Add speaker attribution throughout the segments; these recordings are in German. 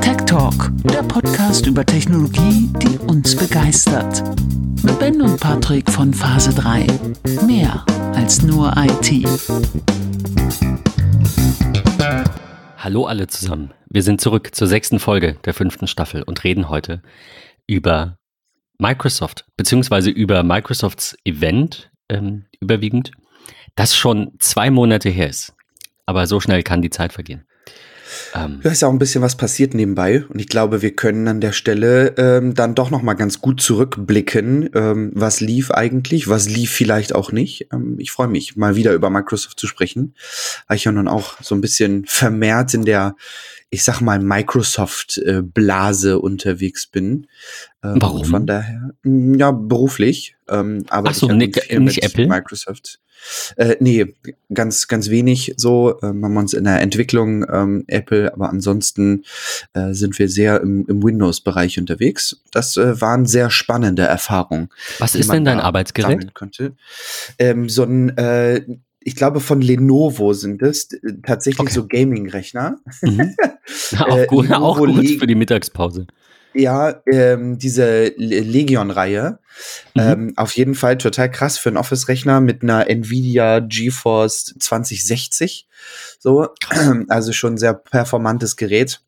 Speaker 1: Tech Talk, der Podcast über Technologie, die uns begeistert. Mit Ben und Patrick von Phase 3. Mehr als nur IT.
Speaker 2: Hallo alle zusammen. Wir sind zurück zur sechsten Folge der fünften Staffel und reden heute über Microsoft, beziehungsweise über Microsofts Event ähm, überwiegend, das schon zwei Monate her ist. Aber so schnell kann die Zeit vergehen.
Speaker 3: Ähm, da ist ja auch ein bisschen was passiert nebenbei. Und ich glaube, wir können an der Stelle ähm, dann doch noch mal ganz gut zurückblicken, ähm, was lief eigentlich, was lief vielleicht auch nicht. Ähm, ich freue mich, mal wieder über Microsoft zu sprechen, weil ich ja nun auch so ein bisschen vermehrt in der ich sag mal, Microsoft-Blase äh, unterwegs bin.
Speaker 2: Ähm, Warum?
Speaker 3: Von daher, ja, beruflich. Ähm, aber
Speaker 2: Ach so, nicht, nicht Apple?
Speaker 3: Microsoft. Äh, nee, ganz, ganz wenig so. Ähm, haben wir uns in der Entwicklung ähm, Apple, aber ansonsten äh, sind wir sehr im, im Windows-Bereich unterwegs. Das äh, waren sehr spannende Erfahrungen.
Speaker 2: Was ist denn dein Arbeitsgerät?
Speaker 3: Ähm, so ein äh, ich glaube, von Lenovo sind es äh, tatsächlich okay. so Gaming-Rechner.
Speaker 2: Mhm. auch, äh, gut, auch gut für die Mittagspause.
Speaker 3: Ja, ähm, diese Legion-Reihe. Mhm. Ähm, auf jeden Fall total krass für einen Office-Rechner mit einer Nvidia GeForce 2060. So, also schon sehr performantes Gerät.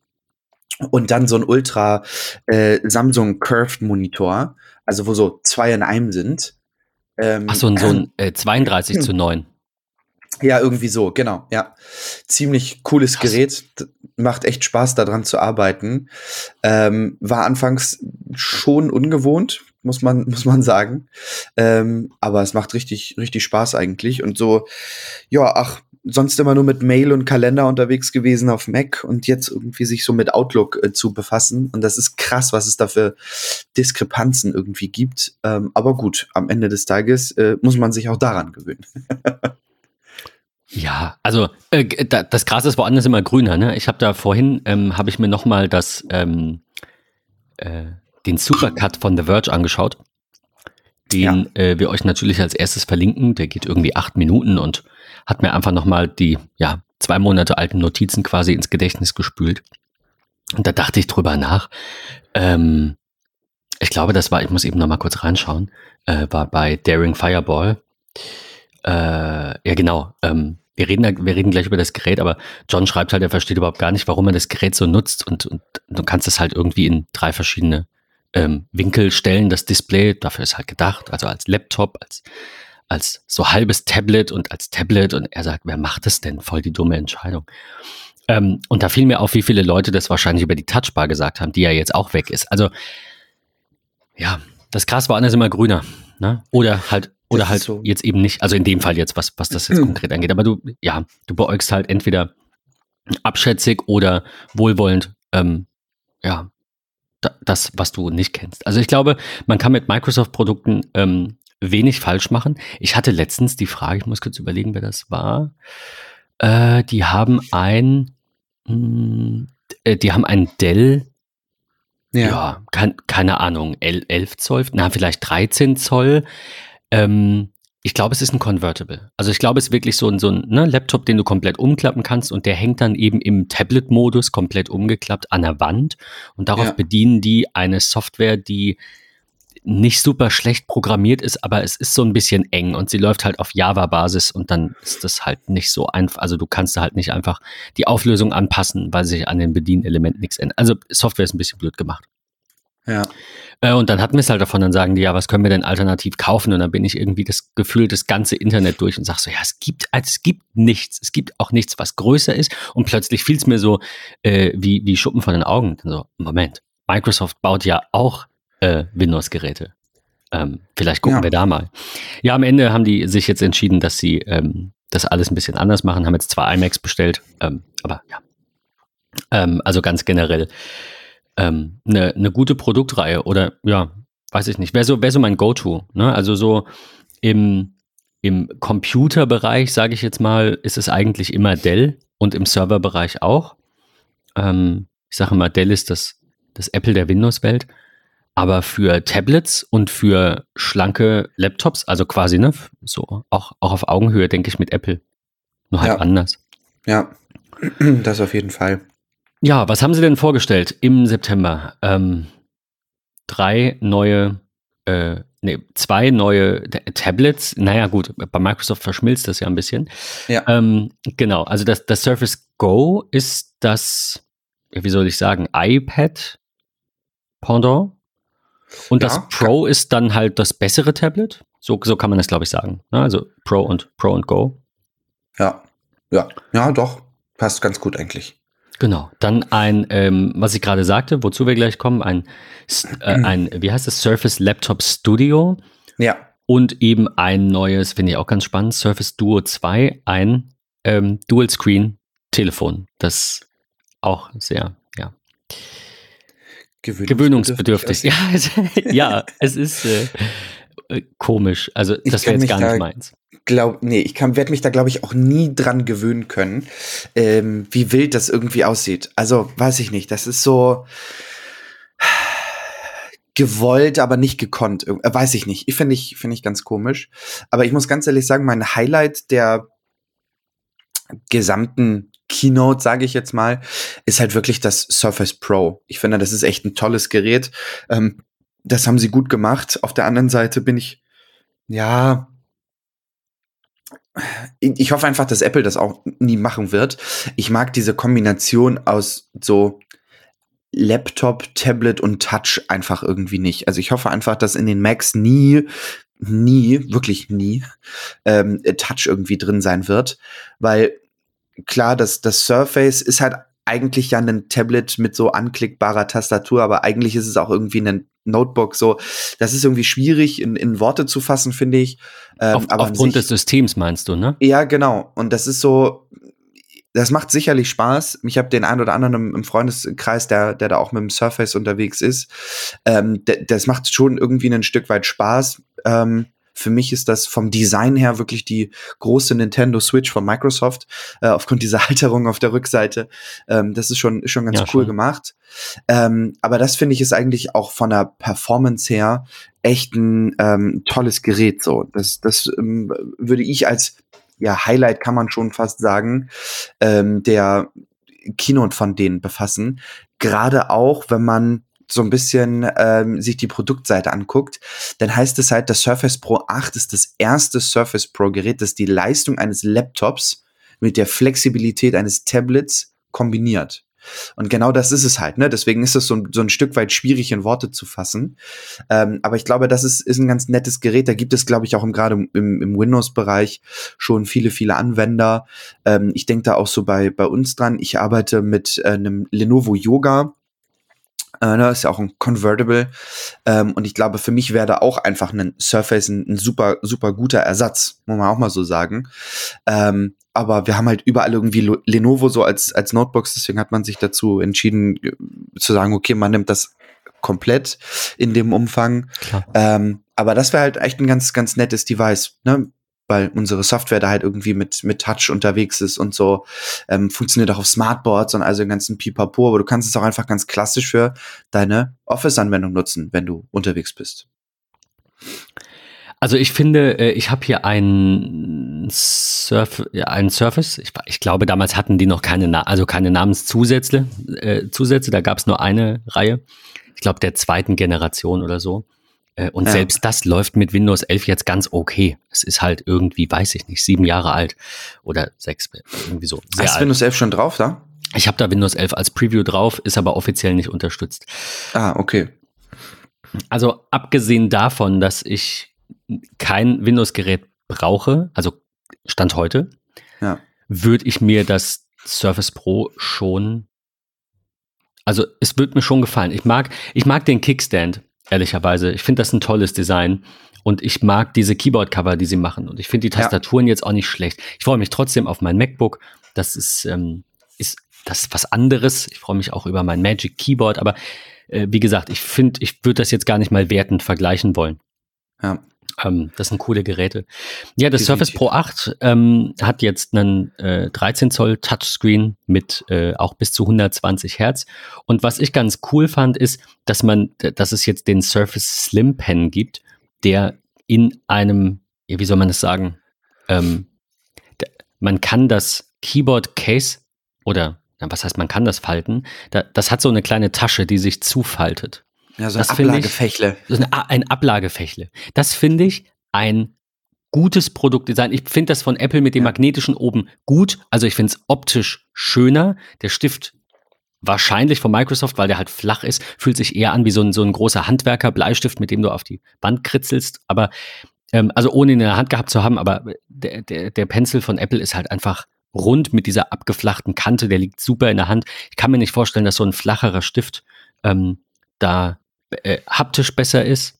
Speaker 3: Und dann so ein Ultra äh, Samsung Curved Monitor, also wo so zwei in einem sind.
Speaker 2: Ähm, Ach so, ein, so ein äh, 32 zu 9.
Speaker 3: Ja, irgendwie so, genau, ja. Ziemlich cooles Krass. Gerät, macht echt Spaß daran zu arbeiten. Ähm, war anfangs schon ungewohnt, muss man, muss man sagen. Ähm, aber es macht richtig, richtig Spaß eigentlich. Und so, ja, ach, sonst immer nur mit Mail und Kalender unterwegs gewesen auf Mac und jetzt irgendwie sich so mit Outlook äh, zu befassen. Und das ist krass, was es da für Diskrepanzen irgendwie gibt. Ähm, aber gut, am Ende des Tages äh, muss man sich auch daran gewöhnen.
Speaker 2: Ja, also äh, das Gras ist woanders immer grüner. Ne? Ich habe da vorhin, ähm, habe ich mir noch mal das, ähm, äh, den Supercut von The Verge angeschaut, den ja. äh, wir euch natürlich als erstes verlinken. Der geht irgendwie acht Minuten und hat mir einfach noch mal die ja, zwei Monate alten Notizen quasi ins Gedächtnis gespült. Und da dachte ich drüber nach. Ähm, ich glaube, das war, ich muss eben noch mal kurz reinschauen, äh, war bei Daring Fireball. Äh, ja, genau. Ähm, wir reden, wir reden gleich über das Gerät, aber John schreibt halt, er versteht überhaupt gar nicht, warum er das Gerät so nutzt und, und du kannst es halt irgendwie in drei verschiedene ähm, Winkel stellen, das Display. Dafür ist halt gedacht, also als Laptop, als, als so halbes Tablet und als Tablet. Und er sagt, wer macht das denn? Voll die dumme Entscheidung. Ähm, und da fiel mir auf, wie viele Leute das wahrscheinlich über die Touchbar gesagt haben, die ja jetzt auch weg ist. Also, ja, das Gras war anders immer grüner. Ne? Oder halt oder halt so. jetzt eben nicht, also in dem Fall jetzt, was, was das jetzt konkret angeht. Aber du, ja, du beäugst halt entweder abschätzig oder wohlwollend, ähm, ja, das, was du nicht kennst. Also ich glaube, man kann mit Microsoft-Produkten ähm, wenig falsch machen. Ich hatte letztens die Frage, ich muss kurz überlegen, wer das war. Äh, die haben ein, mh, hm, äh, die haben ein Dell, ja, ja kein, keine Ahnung, 11 Zoll, na vielleicht 13 Zoll ähm, ich glaube, es ist ein Convertible. Also ich glaube, es ist wirklich so ein, so ein ne, Laptop, den du komplett umklappen kannst und der hängt dann eben im Tablet-Modus komplett umgeklappt an der Wand und darauf ja. bedienen die eine Software, die nicht super schlecht programmiert ist, aber es ist so ein bisschen eng und sie läuft halt auf Java-Basis und dann ist das halt nicht so einfach. Also du kannst da halt nicht einfach die Auflösung anpassen, weil sich an den Bedienelementen nichts ändert. Also Software ist ein bisschen blöd gemacht.
Speaker 3: Ja.
Speaker 2: Äh, und dann hatten wir es halt davon, dann sagen die, ja, was können wir denn alternativ kaufen? Und dann bin ich irgendwie das Gefühl, das ganze Internet durch und sag so, ja, es gibt, also es gibt nichts. Es gibt auch nichts, was größer ist. Und plötzlich fiel es mir so äh, wie, wie Schuppen von den Augen. So, Moment, Microsoft baut ja auch äh, Windows-Geräte. Ähm, vielleicht gucken ja. wir da mal. Ja, am Ende haben die sich jetzt entschieden, dass sie ähm, das alles ein bisschen anders machen, haben jetzt zwei iMacs bestellt, ähm, aber ja. Ähm, also ganz generell ähm, eine, eine gute Produktreihe oder ja, weiß ich nicht, wäre so, wär so mein Go-To. Ne? Also so im, im Computerbereich, sage ich jetzt mal, ist es eigentlich immer Dell und im Serverbereich auch. Ähm, ich sage immer, Dell ist das, das Apple der Windows-Welt. Aber für Tablets und für schlanke Laptops, also quasi, ne, so auch, auch auf Augenhöhe, denke ich, mit Apple. Nur halt
Speaker 3: ja.
Speaker 2: anders.
Speaker 3: Ja. Das auf jeden Fall.
Speaker 2: Ja, was haben Sie denn vorgestellt im September? Ähm, drei neue, äh, nee, zwei neue Tablets. Naja, gut, bei Microsoft verschmilzt das ja ein bisschen.
Speaker 3: Ja.
Speaker 2: Ähm, genau, also das, das Surface Go ist das, wie soll ich sagen, iPad Pendant. Und das
Speaker 3: Ja,
Speaker 2: Pro ist dann halt das bessere Tablet. So, so kann man das, glaube ich, sagen. Ne? Also Pro und Pro und Go.
Speaker 3: Ja. Ja. Ja, doch. Passt ganz gut eigentlich.
Speaker 2: Genau. Dann ein, ähm, was ich gerade sagte, wozu wir gleich kommen, ein, äh, ein, wie heißt das, Surface Laptop Studio
Speaker 3: Ja.
Speaker 2: und eben ein neues, finde ich auch ganz spannend, Surface Duo 2, ein ähm, Dual Screen Telefon. Das auch sehr, ja, gewöhnungsbedürftig. Ja, es, ja, es ist äh, äh, komisch. Also das wäre jetzt gar nicht meins.
Speaker 3: Glaub, nee, ich werde mich da, glaube ich, auch nie dran gewöhnen können, ähm, wie wild das irgendwie aussieht. Also, weiß ich nicht. Das ist so gewollt, aber nicht gekonnt. Äh, weiß ich nicht. Ich finde ich, finde ich ganz komisch. Aber ich muss ganz ehrlich sagen, mein Highlight der gesamten Keynote, sage ich jetzt mal, ist halt wirklich das Surface Pro. Ich finde, das ist echt ein tolles Gerät. Ähm, das haben sie gut gemacht. Auf der anderen Seite bin ich, ja, ich hoffe einfach, dass Apple das auch nie machen wird. Ich mag diese Kombination aus so Laptop, Tablet und Touch einfach irgendwie nicht. Also ich hoffe einfach, dass in den Macs nie, nie, wirklich nie, ähm, Touch irgendwie drin sein wird, weil klar, das, das Surface ist halt eigentlich ja ein Tablet mit so anklickbarer Tastatur, aber eigentlich ist es auch irgendwie ein Notebook. So, das ist irgendwie schwierig in, in Worte zu fassen, finde ich. Ähm,
Speaker 2: Auf, aufgrund des Systems meinst du, ne?
Speaker 3: ja, genau. Und das ist so, das macht sicherlich Spaß. Ich habe den einen oder anderen im, im Freundeskreis, der, der da auch mit dem Surface unterwegs ist. Ähm, das macht schon irgendwie ein Stück weit Spaß. Ähm, für mich ist das vom Design her wirklich die große Nintendo Switch von Microsoft, äh, aufgrund dieser Halterung auf der Rückseite. Ähm, das ist schon, schon ganz
Speaker 2: Ja,
Speaker 3: cool
Speaker 2: schon.
Speaker 3: gemacht. Ähm, aber das finde ich ist eigentlich auch von der Performance her echt ein ähm, tolles Gerät. So, das, das ähm, würde ich als ja, Highlight kann man schon fast sagen, ähm, der Keynote von denen befassen. Gerade auch, wenn man so ein bisschen ähm, sich die Produktseite anguckt, dann heißt es halt, das Surface Pro 8 ist das erste Surface Pro Gerät, das die Leistung eines Laptops mit der Flexibilität eines Tablets kombiniert. Und genau das ist es halt, ne? Deswegen ist es so, ein- so ein Stück weit schwierig in Worte zu fassen. Ähm, aber ich glaube, das ist, ist ein ganz nettes Gerät. Da gibt es, glaube ich, auch im, gerade im, im Windows-Bereich schon viele, viele Anwender. Ähm, ich denke da auch so bei, bei uns dran. Ich arbeite mit äh, einem Lenovo Yoga. Äh, ne, ist ja auch ein Convertible. Ähm, und ich glaube, für mich wäre da auch einfach ein Surface ein, ein super, super guter Ersatz, muss man auch mal so sagen. Ähm, aber wir haben halt überall irgendwie Lo- Lenovo so als, als Notebooks, deswegen hat man sich dazu entschieden äh, zu sagen, okay, man nimmt das komplett in dem Umfang. Ähm, aber das wäre halt echt ein ganz, ganz nettes Device, ne? Weil unsere Software da halt irgendwie mit, mit Touch unterwegs ist und so. Ähm, funktioniert auch auf Smartboards und also den ganzen Pipapo, aber du kannst es auch einfach ganz klassisch für deine Office-Anwendung nutzen, wenn du unterwegs bist.
Speaker 2: Also ich finde, äh, ich habe hier einen, Surf, ja, einen Surface. Ich, ich glaube, damals hatten die noch keine, also keine Namenszusätze. Äh, Zusätze. Da gab es nur eine Reihe. Ich glaube, der zweiten Generation oder so. Äh, und
Speaker 3: Ja.
Speaker 2: selbst das läuft mit Windows 11 jetzt ganz okay. Es ist halt irgendwie, weiß ich nicht, sieben Jahre alt oder sechs, irgendwie so. Sehr
Speaker 3: du
Speaker 2: alt.
Speaker 3: Windows 11 schon drauf da?
Speaker 2: Ich habe da Windows 11 als Preview drauf, ist aber offiziell nicht unterstützt.
Speaker 3: Ah, okay.
Speaker 2: Also abgesehen davon, dass ich kein Windows-Gerät brauche, also Stand heute,
Speaker 3: Ja.
Speaker 2: würde ich mir das Surface Pro schon, also es wird mir schon gefallen. Ich mag, ich mag den Kickstand, ehrlicherweise. Ich finde das ein tolles Design. Und ich mag diese Keyboard-Cover, die sie machen. Und ich finde die
Speaker 3: Ja.
Speaker 2: Tastaturen jetzt auch nicht schlecht. Ich freue mich trotzdem auf mein MacBook. Das ist, ähm, ist das ist was anderes. Ich freue mich auch über mein Magic Keyboard. Aber äh, wie gesagt, ich finde, ich würde das jetzt gar nicht mal wertend vergleichen wollen.
Speaker 3: Ja.
Speaker 2: Ähm, das sind coole Geräte. Ja, das
Speaker 3: Definitiv.
Speaker 2: Surface Pro 8 ähm, hat jetzt einen äh, 13 Zoll Touchscreen mit äh, auch bis zu 120 Hertz. Und was ich ganz cool fand, ist, dass man, dass es jetzt den Surface Slim Pen gibt, der in einem, wie soll man das sagen? Ähm, man kann das Keyboard Case oder was heißt, man kann das falten. Da, das hat so eine kleine Tasche, die sich zufaltet.
Speaker 3: Ja, so
Speaker 2: Das
Speaker 3: ein
Speaker 2: ich-
Speaker 3: Ablagefächle.
Speaker 2: So ein Ablagefächle. Das finde ich ein gutes Produktdesign. Ich finde das von Apple mit dem
Speaker 3: Ja.
Speaker 2: magnetischen oben gut. Also ich finde es optisch schöner. Der Stift wahrscheinlich von Microsoft, weil der halt flach ist, fühlt sich eher an wie so ein, so ein großer Handwerker-Bleistift, mit dem du auf die Wand kritzelst. Aber ähm, also ohne ihn in der Hand gehabt zu haben, aber der, der, der Pencil von Apple ist halt einfach rund mit dieser abgeflachten Kante, der liegt super in der Hand. Ich kann mir nicht vorstellen, dass so ein flacherer Stift ähm, da äh, haptisch besser ist.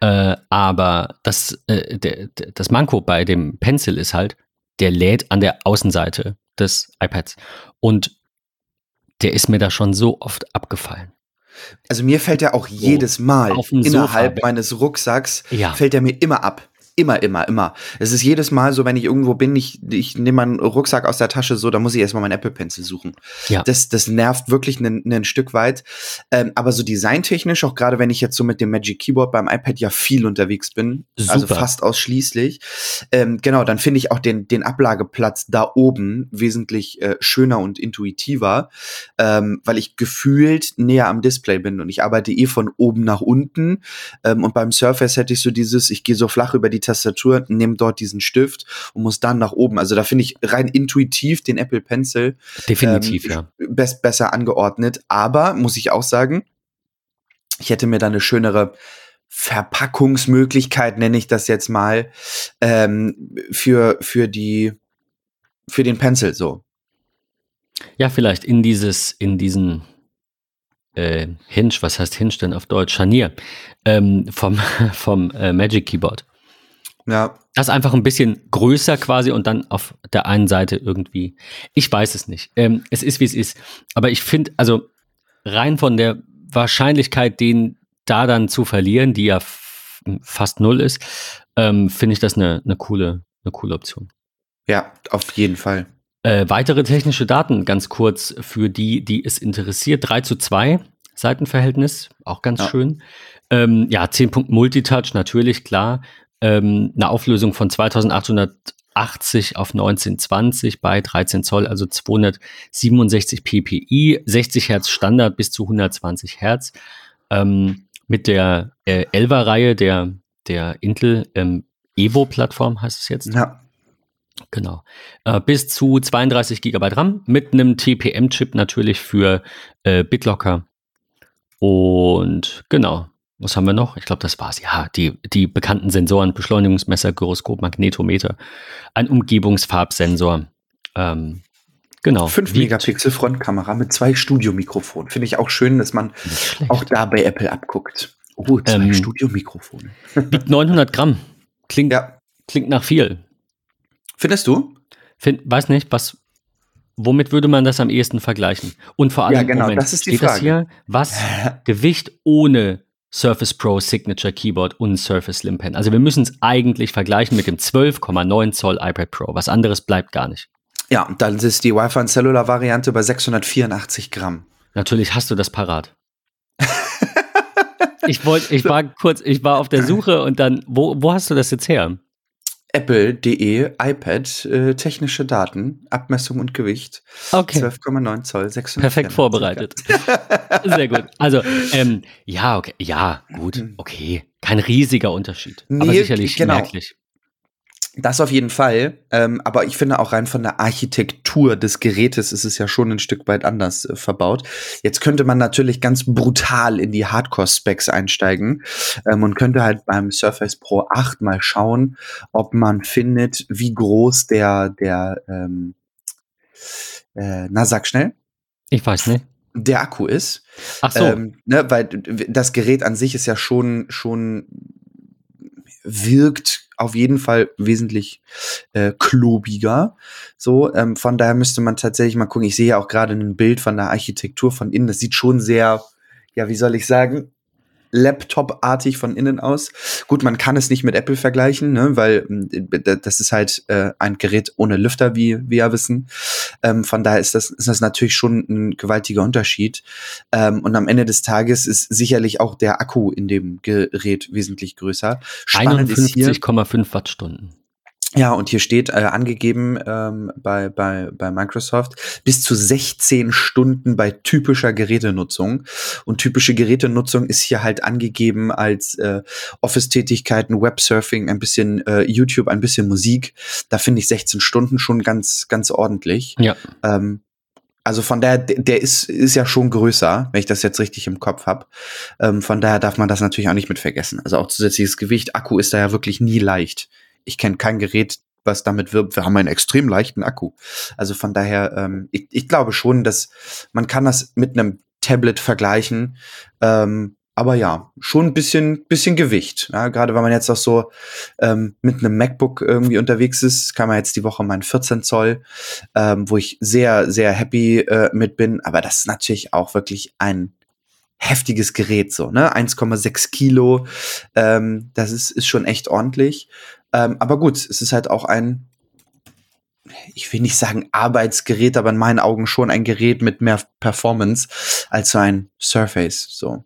Speaker 2: Äh, aber das, äh, der, der, das Manko bei dem Pencil ist halt, der lädt an der Außenseite des iPads. Und der ist mir da schon so oft abgefallen.
Speaker 3: Also mir fällt er auch jedes Mal innerhalb
Speaker 2: Sofa.
Speaker 3: meines Rucksacks,
Speaker 2: Ja.
Speaker 3: fällt er mir immer ab. Immer, immer, immer. Es ist jedes Mal so, wenn ich irgendwo bin, ich, ich nehme meinen Rucksack aus der Tasche so, da muss ich erstmal meinen Apple Pencil suchen.
Speaker 2: Ja.
Speaker 3: Das, das nervt wirklich ein, Stück weit. Ähm, aber so designtechnisch, auch gerade wenn ich jetzt so mit dem Magic Keyboard beim iPad ja viel unterwegs bin, also
Speaker 2: Super.
Speaker 3: fast ausschließlich, ähm, genau, dann finde ich auch den, den Ablageplatz da oben wesentlich äh, schöner und intuitiver, ähm, weil ich gefühlt näher am Display bin und ich arbeite eh von oben nach unten. Ähm, und beim Surface hätte ich so dieses, ich gehe so flach über die Tastatur, nehme dort diesen Stift und muss dann nach oben. Also da finde ich rein intuitiv den Apple Pencil
Speaker 2: Definitiv,
Speaker 3: ähm,
Speaker 2: ja.
Speaker 3: best, besser angeordnet. Aber muss ich auch sagen, ich hätte mir da eine schönere Verpackungsmöglichkeit, nenne ich das jetzt mal, ähm, für, für die, für den Pencil so.
Speaker 2: Ja, vielleicht in dieses, in diesen äh, Hinge, was heißt Hinge denn auf Deutsch? Scharnier ähm, vom, vom äh, Magic Keyboard.
Speaker 3: Ja,
Speaker 2: Das ist einfach ein bisschen größer quasi und dann auf der einen Seite irgendwie. Ich weiß es nicht. Ähm, es ist, wie es ist. Aber ich finde, also rein von der Wahrscheinlichkeit, den da dann zu verlieren, die ja fast null ist, ähm, finde ich das eine, eine, coole, eine coole Option.
Speaker 3: ja, auf jeden Fall.
Speaker 2: Äh, weitere technische Daten ganz kurz für die, die es interessiert. 3 zu 2 Seitenverhältnis, auch ganz
Speaker 3: Ja.
Speaker 2: schön. Ähm, ja, 10 Punkt Multitouch, natürlich, klar. Ähm, eine Auflösung von 2880 auf 1920 bei 13 Zoll, also 267 ppi, 60 Hertz Standard bis zu 120 Hertz. Ähm, mit der äh, 11er-Reihe der, der Intel ähm, Evo-Plattform heißt es jetzt.
Speaker 3: Ja,
Speaker 2: Genau. Äh, bis zu 32 GB RAM mit einem TPM-Chip natürlich für äh, BitLocker. Und genau. Was haben wir noch? Ich glaube, das war's. Ja, die, die bekannten Sensoren, Beschleunigungsmesser, Gyroskop, Magnetometer, ein Umgebungsfarbsensor. Ähm, genau.
Speaker 3: 5
Speaker 2: Wiegt-
Speaker 3: Megapixel Frontkamera mit zwei Studiomikrofonen. Finde ich auch schön, dass man
Speaker 2: schlecht.
Speaker 3: auch da bei Apple abguckt. Oh, zwei
Speaker 2: Ähm,
Speaker 3: Studiomikrofone.
Speaker 2: Wiegt 900 Gramm. Klingt,
Speaker 3: Ja,
Speaker 2: klingt nach viel.
Speaker 3: findest du?
Speaker 2: Find, weiß nicht, was, womit würde man das am ehesten vergleichen? Und vor allem,
Speaker 3: Ja, genau, das ist die
Speaker 2: steht das
Speaker 3: Frage.
Speaker 2: hier, was Gewicht ohne Surface Pro Signature Keyboard und Surface Slim Pen. Also wir müssen es eigentlich vergleichen mit dem 12,9 Zoll iPad Pro. Was anderes bleibt gar nicht.
Speaker 3: Ja, und dann ist die Wi-Fi und Cellular Variante bei 684 Gramm.
Speaker 2: Natürlich hast du das parat. ich wollte, ich war kurz, ich war auf der Suche und dann, wo, wo hast du das jetzt her?
Speaker 3: Apple.de iPad, äh, technische Daten, Abmessung und Gewicht.
Speaker 2: Okay.
Speaker 3: 12,9 Zoll, 684
Speaker 2: Perfekt vorbereitet. Sehr gut. Also, ähm, ja, okay, ja, gut, okay. Kein riesiger Unterschied. aber
Speaker 3: Nee,
Speaker 2: sicherlich
Speaker 3: genau.
Speaker 2: merklich.
Speaker 3: Das auf jeden Fall. Ähm, aber ich finde auch rein von der Architektur des Gerätes ist es ja schon ein Stück weit anders äh, verbaut. Jetzt könnte man natürlich ganz brutal in die Hardcore-Specs einsteigen ähm, und könnte halt beim Surface Pro 8 mal schauen, ob man findet, wie groß der, der, ähm, äh, na sag schnell,
Speaker 2: Ich weiß nicht.
Speaker 3: der Akku ist.
Speaker 2: Ach so.
Speaker 3: Ähm, ne, weil das Gerät an sich ist ja schon, schon wirkt auf jeden Fall wesentlich äh, klobiger. So, ähm, von daher müsste man tatsächlich mal gucken. Ich sehe ja auch gerade ein Bild von der Architektur von innen. Das sieht schon sehr, ja, wie soll ich sagen, Laptop-artig von innen aus. Gut, man kann es nicht mit Apple vergleichen, ne, weil äh, das ist halt äh, ein Gerät ohne Lüfter, wie wir ja wissen. Ähm, von daher ist das, ist das natürlich schon ein gewaltiger Unterschied. Ähm, und am Ende des Tages ist sicherlich auch der Akku in dem Gerät wesentlich größer. Spannend ist hier,
Speaker 2: 51,5 Wattstunden.
Speaker 3: Ja, und hier steht äh, angegeben ähm, bei, bei, bei Microsoft bis zu 16 Stunden bei typischer Gerätenutzung. Und typische Gerätenutzung ist hier halt angegeben als äh, Office-Tätigkeiten, Websurfing, ein bisschen äh, YouTube, ein bisschen Musik. Da finde ich 16 Stunden schon ganz, ganz ordentlich.
Speaker 2: Ja.
Speaker 3: Ähm, also von daher, der ist, ist ja schon größer, wenn ich das jetzt richtig im Kopf habe. Ähm, von daher darf man das natürlich auch nicht mit vergessen. Also auch zusätzliches Gewicht. Akku ist da ja wirklich nie leicht ich kenne kein Gerät, was damit wirbt, wir haben einen extrem leichten Akku. Also von daher, ähm, ich, ich glaube schon, dass man kann das mit einem Tablet vergleichen. Ähm, aber ja, schon ein bisschen, bisschen Gewicht. Ja, Gerade wenn man jetzt auch so ähm, mit einem MacBook irgendwie unterwegs ist, kam ja jetzt die Woche mein 14 Zoll, ähm, wo ich sehr, sehr happy äh, mit bin. Aber das ist natürlich auch wirklich ein heftiges Gerät, so, ne? 1,6 Kilo. Ähm, das ist, ist schon echt ordentlich. Ähm, aber gut, es ist halt auch ein, ich will nicht sagen Arbeitsgerät, aber in meinen Augen schon ein Gerät mit mehr Performance als so ein Surface. So.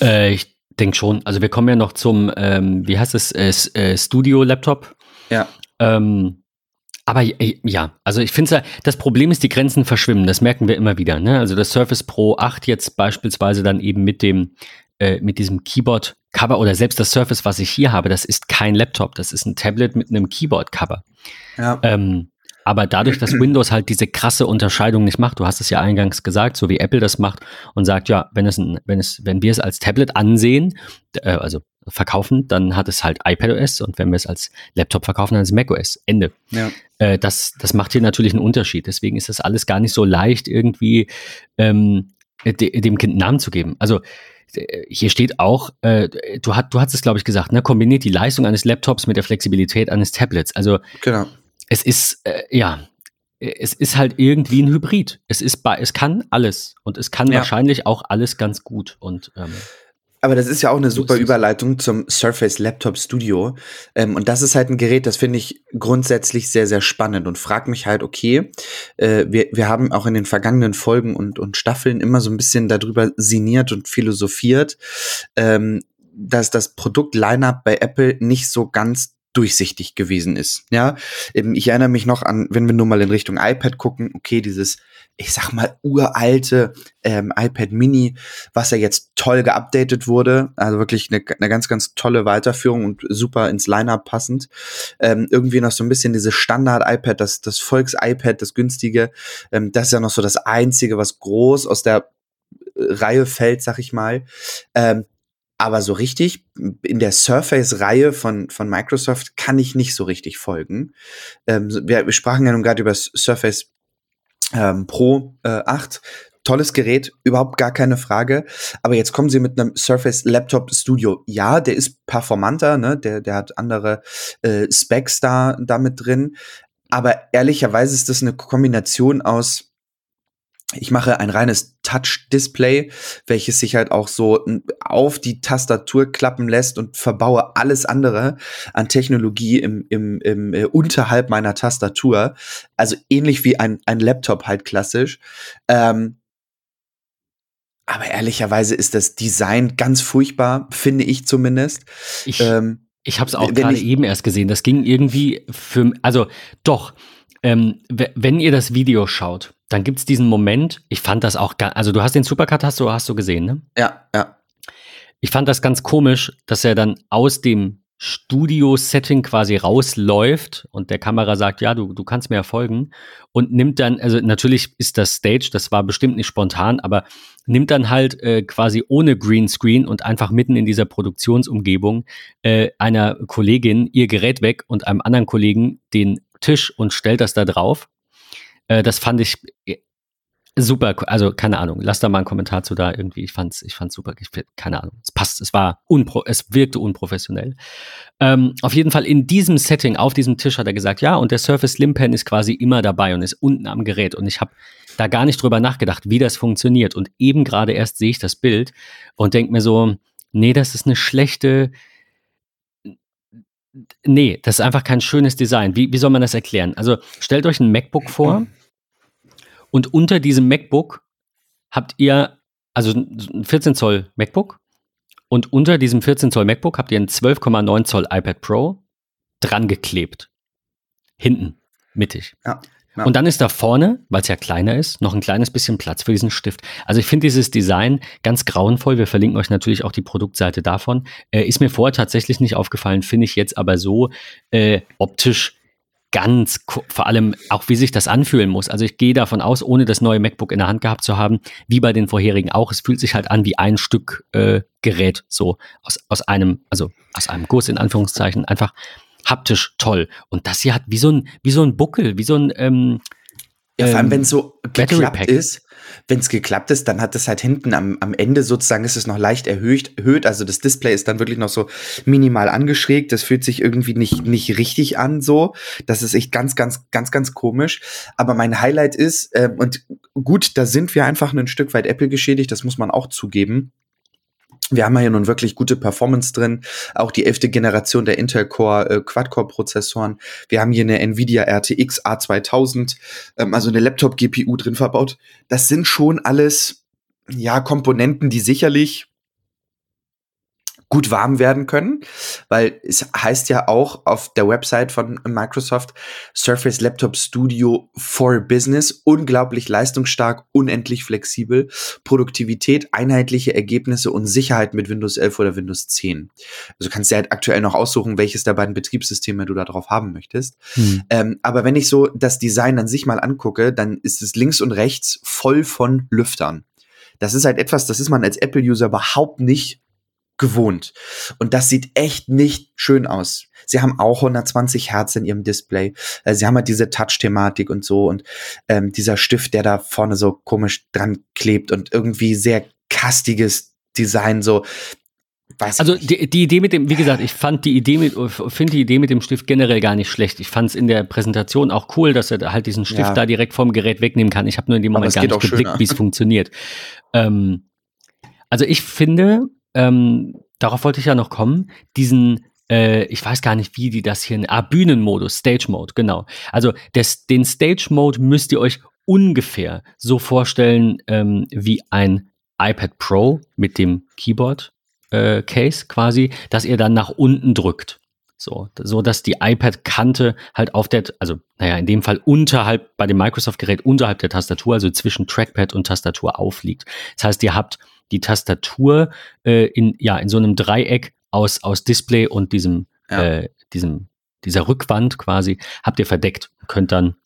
Speaker 2: Äh, ich denke schon. Also wir kommen ja noch zum, ähm, wie heißt es, äh, äh, Studio-Laptop.
Speaker 3: Ja.
Speaker 2: Ähm, aber ja, also ich finde, das Problem ist, die Grenzen verschwimmen. Das merken wir immer wieder. Ne? Also das Surface Pro 8 jetzt beispielsweise dann eben mit dem äh, mit diesem Keyboard-Cover oder selbst das Surface, was ich hier habe, das ist kein Laptop, das ist ein Tablet mit einem Keyboard-Cover. Ja. Ähm, aber dadurch, dass Windows halt diese krasse Unterscheidung nicht macht, du hast es ja eingangs gesagt, so wie Apple das macht und sagt, ja, wenn es, ein, wenn es, wenn wir es als Tablet ansehen, äh, also verkaufen, dann hat es halt iPadOS und wenn wir es als Laptop verkaufen, dann ist es macOS. Ende. Ja. Äh, das, das macht hier natürlich einen Unterschied. Deswegen ist das alles gar nicht so leicht, irgendwie ähm, de, dem Kind einen Namen zu geben. Also hier steht auch, äh, du, hat, du hast es, glaube ich, gesagt, ne, kombiniert die Leistung eines Laptops mit der Flexibilität eines Tablets. Also genau. es ist, äh, ja, es ist halt irgendwie ein Hybrid. Es ist bei, es kann alles und es kann ja. wahrscheinlich auch alles ganz gut. Und ähm,
Speaker 3: aber das ist ja auch eine super Überleitung zum Surface Laptop Studio. Ähm, und das ist halt ein Gerät, das finde ich grundsätzlich sehr, sehr spannend und frag mich halt, okay, äh, wir, wir haben auch in den vergangenen Folgen und, und Staffeln immer so ein bisschen darüber sinniert und philosophiert, ähm, dass das Produkt-Lineup bei Apple nicht so ganz durchsichtig gewesen ist. Ja, ich erinnere mich noch an, wenn wir nur mal in Richtung iPad gucken, okay, dieses ich sag mal, uralte ähm, iPad Mini, was ja jetzt toll geupdatet wurde. Also wirklich eine, eine ganz, ganz tolle Weiterführung und super ins Line-Up passend. Ähm, irgendwie noch so ein bisschen dieses Standard-iPad, das, das Volks-iPad, das günstige. Ähm, das ist ja noch so das Einzige, was groß aus der Reihe fällt, sag ich mal. Ähm, aber so richtig in der Surface-Reihe von, von Microsoft kann ich nicht so richtig folgen. Ähm, wir, wir sprachen ja nun gerade über Surface ähm, Pro äh, 8. Tolles Gerät, überhaupt gar keine Frage. Aber jetzt kommen sie mit einem Surface Laptop Studio. Ja, der ist performanter, ne? der, der hat andere äh, Specs da, da mit drin. Aber ehrlicherweise ist das eine Kombination aus ich mache ein reines Touch-Display, welches sich halt auch so auf die Tastatur klappen lässt und verbaue alles andere an Technologie im, im, im äh, unterhalb meiner Tastatur. Also ähnlich wie ein, ein Laptop halt klassisch. Ähm, aber ehrlicherweise ist das Design ganz furchtbar, finde ich zumindest.
Speaker 2: Ich, ähm, ich habe es auch gerade eben erst gesehen. Das ging irgendwie für, also doch, ähm, wenn ihr das Video schaut, dann gibt es diesen Moment, ich fand das auch, also du hast den Supercut, hast du, hast du gesehen, ne?
Speaker 3: Ja, ja.
Speaker 2: Ich fand das ganz komisch, dass er dann aus dem Studio-Setting quasi rausläuft und der Kamera sagt, ja, du, du kannst mir ja folgen und nimmt dann, also natürlich ist das Stage, das war bestimmt nicht spontan, aber nimmt dann halt äh, quasi ohne Greenscreen und einfach mitten in dieser Produktionsumgebung äh, einer Kollegin ihr Gerät weg und einem anderen Kollegen den Tisch und stellt das da drauf äh, das fand ich äh, super, also keine Ahnung, lass da mal einen Kommentar zu da irgendwie. Ich fand's, ich fand's super, ich, keine Ahnung. Es passt, es war unpro, es wirkte unprofessionell. Ähm, auf jeden Fall in diesem Setting, auf diesem Tisch hat er gesagt, ja, und der Surface Slim Pen ist quasi immer dabei und ist unten am Gerät. Und ich habe da gar nicht drüber nachgedacht, wie das funktioniert. Und eben gerade erst sehe ich das Bild und denke mir so, nee, das ist eine schlechte, nee, das ist einfach kein schönes Design. Wie, wie soll man das erklären? Also stellt euch ein MacBook vor und unter diesem MacBook habt ihr, also ein 14 Zoll MacBook und unter diesem 14 Zoll MacBook habt ihr ein 12,9 Zoll iPad Pro dran geklebt. Hinten, mittig.
Speaker 3: Ja.
Speaker 2: Und dann ist da vorne, weil es ja kleiner ist, noch ein kleines bisschen Platz für diesen Stift. Also ich finde dieses Design ganz grauenvoll. Wir verlinken euch natürlich auch die Produktseite davon. Äh, ist mir vorher tatsächlich nicht aufgefallen, finde ich jetzt aber so äh, optisch ganz, vor allem auch wie sich das anfühlen muss. Also ich gehe davon aus, ohne das neue MacBook in der Hand gehabt zu haben, wie bei den vorherigen auch, es fühlt sich halt an wie ein Stück äh, Gerät, so aus, aus einem, also aus einem Guss in Anführungszeichen, einfach haptisch toll. Und das hier hat wie so ein, wie so ein Buckel, wie so ein, ähm,
Speaker 3: ja, vor allem, wenn es so geklappt ist, wenn es geklappt ist, dann hat es halt hinten am, am Ende sozusagen ist es noch leicht erhöht, erhöht. Also das Display ist dann wirklich noch so minimal angeschrägt. Das fühlt sich irgendwie nicht, nicht richtig an so. Das ist echt ganz, ganz, ganz, ganz komisch. Aber mein Highlight ist, ähm, und gut, da sind wir einfach ein Stück weit Apple geschädigt, das muss man auch zugeben. Wir haben hier nun wirklich gute Performance drin, auch die elfte Generation der Intel Core äh, Quad-Core Prozessoren. Wir haben hier eine Nvidia RTX A2000, ähm, also eine Laptop GPU drin verbaut. Das sind schon alles ja Komponenten, die sicherlich gut warm werden können, weil es heißt ja auch auf der Website von Microsoft Surface Laptop Studio for Business unglaublich leistungsstark, unendlich flexibel, Produktivität, einheitliche Ergebnisse und Sicherheit mit Windows 11 oder Windows 10. Also kannst du halt aktuell noch aussuchen, welches der beiden Betriebssysteme du da drauf haben möchtest.
Speaker 2: Hm.
Speaker 3: Ähm, aber wenn ich so das Design an sich mal angucke, dann ist es links und rechts voll von Lüftern. Das ist halt etwas, das ist man als Apple-User überhaupt nicht gewohnt. Und das sieht echt nicht schön aus. Sie haben auch 120 Hertz in ihrem Display. Äh, Sie haben halt diese Touch-Thematik und so und ähm, dieser Stift, der da vorne so komisch dran klebt und irgendwie sehr kastiges Design, so. Weiß
Speaker 2: Also die, die Idee mit dem, wie gesagt, ich fand die Idee mit, finde die Idee mit dem Stift generell gar nicht schlecht. Ich fand es in der Präsentation auch cool, dass er halt diesen Stift
Speaker 3: Ja.
Speaker 2: da direkt vom Gerät wegnehmen kann. Ich habe nur in dem Moment gar nicht geblickt, wie es funktioniert. Ähm, also ich finde, ähm, darauf wollte ich ja noch kommen, diesen, äh, ich weiß gar nicht, wie die das hier, ah, Bühnenmodus, Stage Mode, genau. Also des, den Stage Mode müsst ihr euch ungefähr so vorstellen ähm, wie ein iPad Pro mit dem Keyboard äh, Case quasi, dass ihr dann nach unten drückt. So, so dass die iPad-Kante halt auf der, also naja, in dem Fall unterhalb, bei dem Microsoft-Gerät unterhalb der Tastatur, also zwischen Trackpad und Tastatur aufliegt. Das heißt, ihr habt die Tastatur äh, in, ja, in so einem Dreieck aus, aus Display und diesem,
Speaker 3: Ja.
Speaker 2: äh, diesem, dieser Rückwand quasi, habt ihr verdeckt könnt dann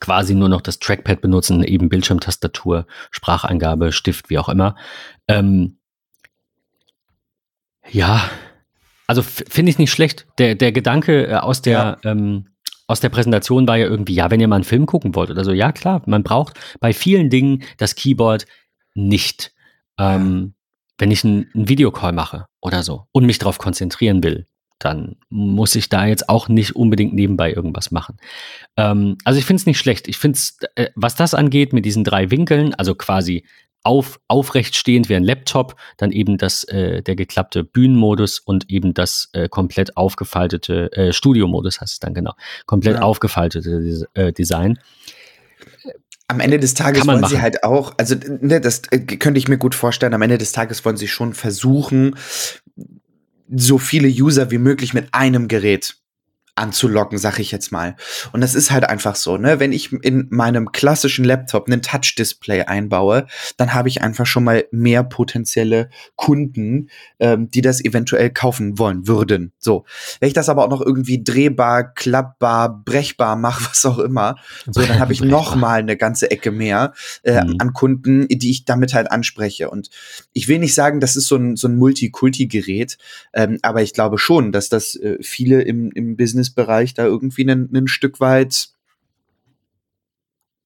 Speaker 2: quasi nur noch das Trackpad benutzen, eben Bildschirmtastatur, Spracheingabe, Stift, wie auch immer. Ähm, ja, also finde ich nicht schlecht. Der, der Gedanke äh, aus der, ähm, aus der Präsentation war ja irgendwie, ja, wenn ihr mal einen Film gucken wollt oder so, ja klar, man braucht bei vielen Dingen das Keyboard nicht. Ähm, wenn ich einen Videocall mache oder so und mich darauf konzentrieren will, dann muss ich da jetzt auch nicht unbedingt nebenbei irgendwas machen. Ähm, also ich finde es nicht schlecht. Ich finde es, äh, was das angeht mit diesen drei Winkeln, also quasi auf, aufrecht stehend wie ein Laptop, dann eben das, äh, der geklappte Bühnenmodus und eben das äh, komplett aufgefaltete äh, Studiomodus heißt es dann genau, komplett
Speaker 3: Ja.
Speaker 2: aufgefaltete äh, Design.
Speaker 3: Am Ende des Tages wollen sie
Speaker 2: machen.
Speaker 3: halt auch, also ne, das äh, könnte ich mir gut vorstellen, am Ende des Tages wollen sie schon versuchen, so viele User wie möglich mit einem Gerät anzulocken, sag ich jetzt mal. Und das ist halt einfach so, ne? Wenn ich in meinem klassischen Laptop einen Touch-Display einbaue, dann habe ich einfach schon mal mehr potenzielle Kunden, ähm, die das eventuell kaufen wollen würden. So. Wenn ich das aber auch noch irgendwie drehbar, klappbar, brechbar mache, was auch immer, so, dann habe ich noch mal eine ganze Ecke mehr äh,
Speaker 2: Mhm.
Speaker 3: an Kunden, die ich damit halt anspreche. Und ich will nicht sagen, das ist so ein, so ein Multikulti-Gerät, ähm, aber ich glaube schon, dass das äh, viele im, im Businessbereich da irgendwie ein, Stück weit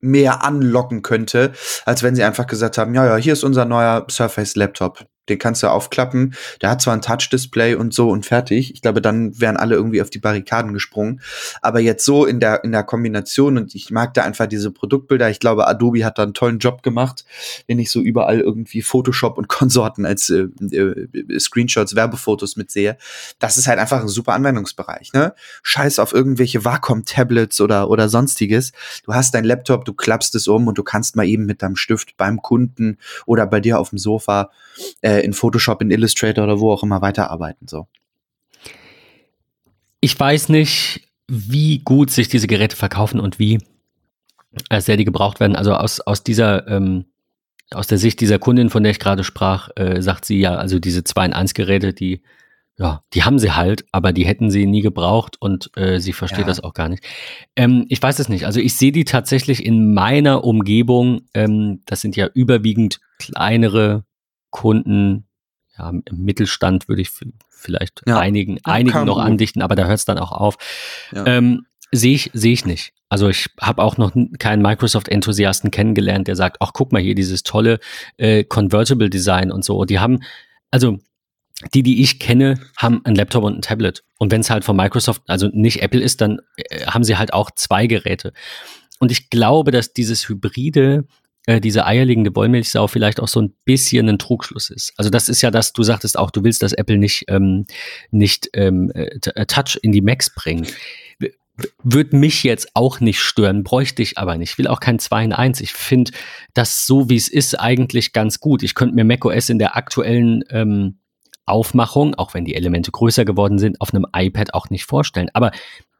Speaker 3: mehr anlocken könnte, als wenn sie einfach gesagt haben, ja, ja, hier ist unser neuer Surface Laptop. Den kannst du aufklappen. Der hat zwar ein Touch-Display und so und fertig. Ich glaube, dann wären alle irgendwie auf die Barrikaden gesprungen. Aber jetzt so in der, in der Kombination und ich mag da einfach diese Produktbilder. Ich glaube, Adobe hat da einen tollen Job gemacht, wenn ich so überall irgendwie Photoshop und Konsorten als äh, äh, Screenshots, Werbefotos mitsehe. Das ist halt einfach ein super Anwendungsbereich, ne? Scheiß auf irgendwelche Wacom-Tablets oder, oder sonstiges. Du hast dein Laptop, du klappst es um und du kannst mal eben mit deinem Stift beim Kunden oder bei dir auf dem Sofa äh, in Photoshop, in Illustrator oder wo auch immer weiterarbeiten, so.
Speaker 2: ich weiß nicht, wie gut sich diese Geräte verkaufen und wie äh, sehr die gebraucht werden. Also aus, aus dieser, ähm, aus der Sicht dieser Kundin, von der ich gerade sprach, äh, sagt sie ja, also diese 2 in 1 Geräte, die, ja, die haben sie halt, aber die hätten sie nie gebraucht und äh, sie versteht ja. das auch gar nicht. Ähm, ich weiß es nicht. Also ich sehe die tatsächlich in meiner Umgebung. Ähm, das sind ja überwiegend kleinere Kunden. Ja, im Mittelstand würde ich vielleicht ja. einigen, einigen noch andichten, aber da hört es dann auch auf. Ja. Ähm, sehe ich, sehe ich nicht. Also ich habe auch noch keinen Microsoft-Enthusiasten kennengelernt, der sagt, ach guck mal hier dieses tolle äh, Convertible Design und so. Die haben, also die, die ich kenne, haben ein Laptop und ein Tablet. Und wenn es halt von Microsoft, also nicht Apple ist, dann äh, haben sie halt auch zwei Geräte. Und ich glaube, dass dieses Hybride äh, diese eierlegende Wollmilchsau vielleicht auch so ein bisschen ein Trugschluss ist. Also das ist ja das, du sagtest auch, du willst, dass Apple nicht, ähm, nicht ähm, äh, äh Touch in die Macs bringt. Würde mich jetzt auch nicht stören, bräuchte ich aber nicht. Ich will auch kein 2 in 1. Ich finde das so, wie es ist, eigentlich ganz gut. Ich könnte mir macOS in der aktuellen ähm, Aufmachung, auch wenn die Elemente größer geworden sind, auf einem iPad auch nicht vorstellen. Aber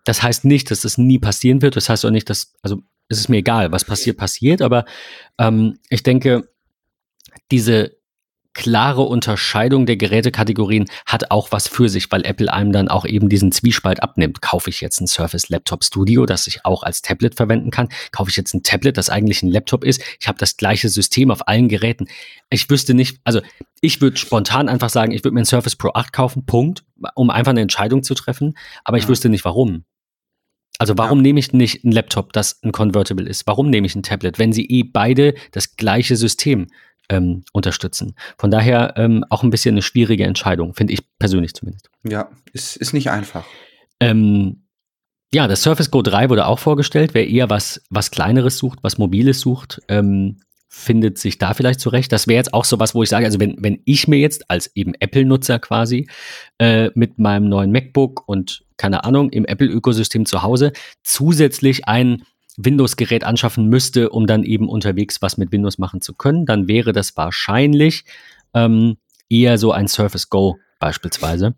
Speaker 2: das heißt nicht, dass das nie passieren wird. Das heißt auch nicht, dass, also es ist mir egal, was passiert, passiert, aber ähm, ich denke, diese klare Unterscheidung der Gerätekategorien hat auch was für sich, weil Apple einem dann auch eben diesen Zwiespalt abnimmt. Kaufe ich jetzt ein Surface Laptop Studio, das ich auch als Tablet verwenden kann? Kaufe ich jetzt ein Tablet, das eigentlich ein Laptop ist? Ich habe das gleiche System auf allen Geräten. Ich wüsste nicht, also ich würde spontan einfach sagen, ich würde mir ein Surface Pro 8 kaufen, Punkt, um einfach eine Entscheidung zu treffen, aber ich ja. wüsste nicht warum. Also warum ja. nehme ich nicht ein Laptop, das ein Convertible ist? Warum nehme ich ein Tablet, wenn sie eh beide das gleiche System ähm, unterstützen? Von daher ähm, auch ein bisschen eine schwierige Entscheidung, finde ich persönlich zumindest.
Speaker 3: Ja, ist, ist nicht einfach.
Speaker 2: Ähm, ja, das Surface Go 3 wurde auch vorgestellt. Wer eher was, was Kleineres sucht, was Mobiles sucht, ähm, findet sich da vielleicht zurecht. Das wäre jetzt auch so was, wo ich sage, also wenn, wenn ich mir jetzt als eben Apple-Nutzer quasi äh, mit meinem neuen MacBook und keine Ahnung, im Apple-Ökosystem zu Hause zusätzlich ein Windows-Gerät anschaffen müsste, um dann eben unterwegs was mit Windows machen zu können, dann wäre das wahrscheinlich ähm, eher so ein Surface Go beispielsweise.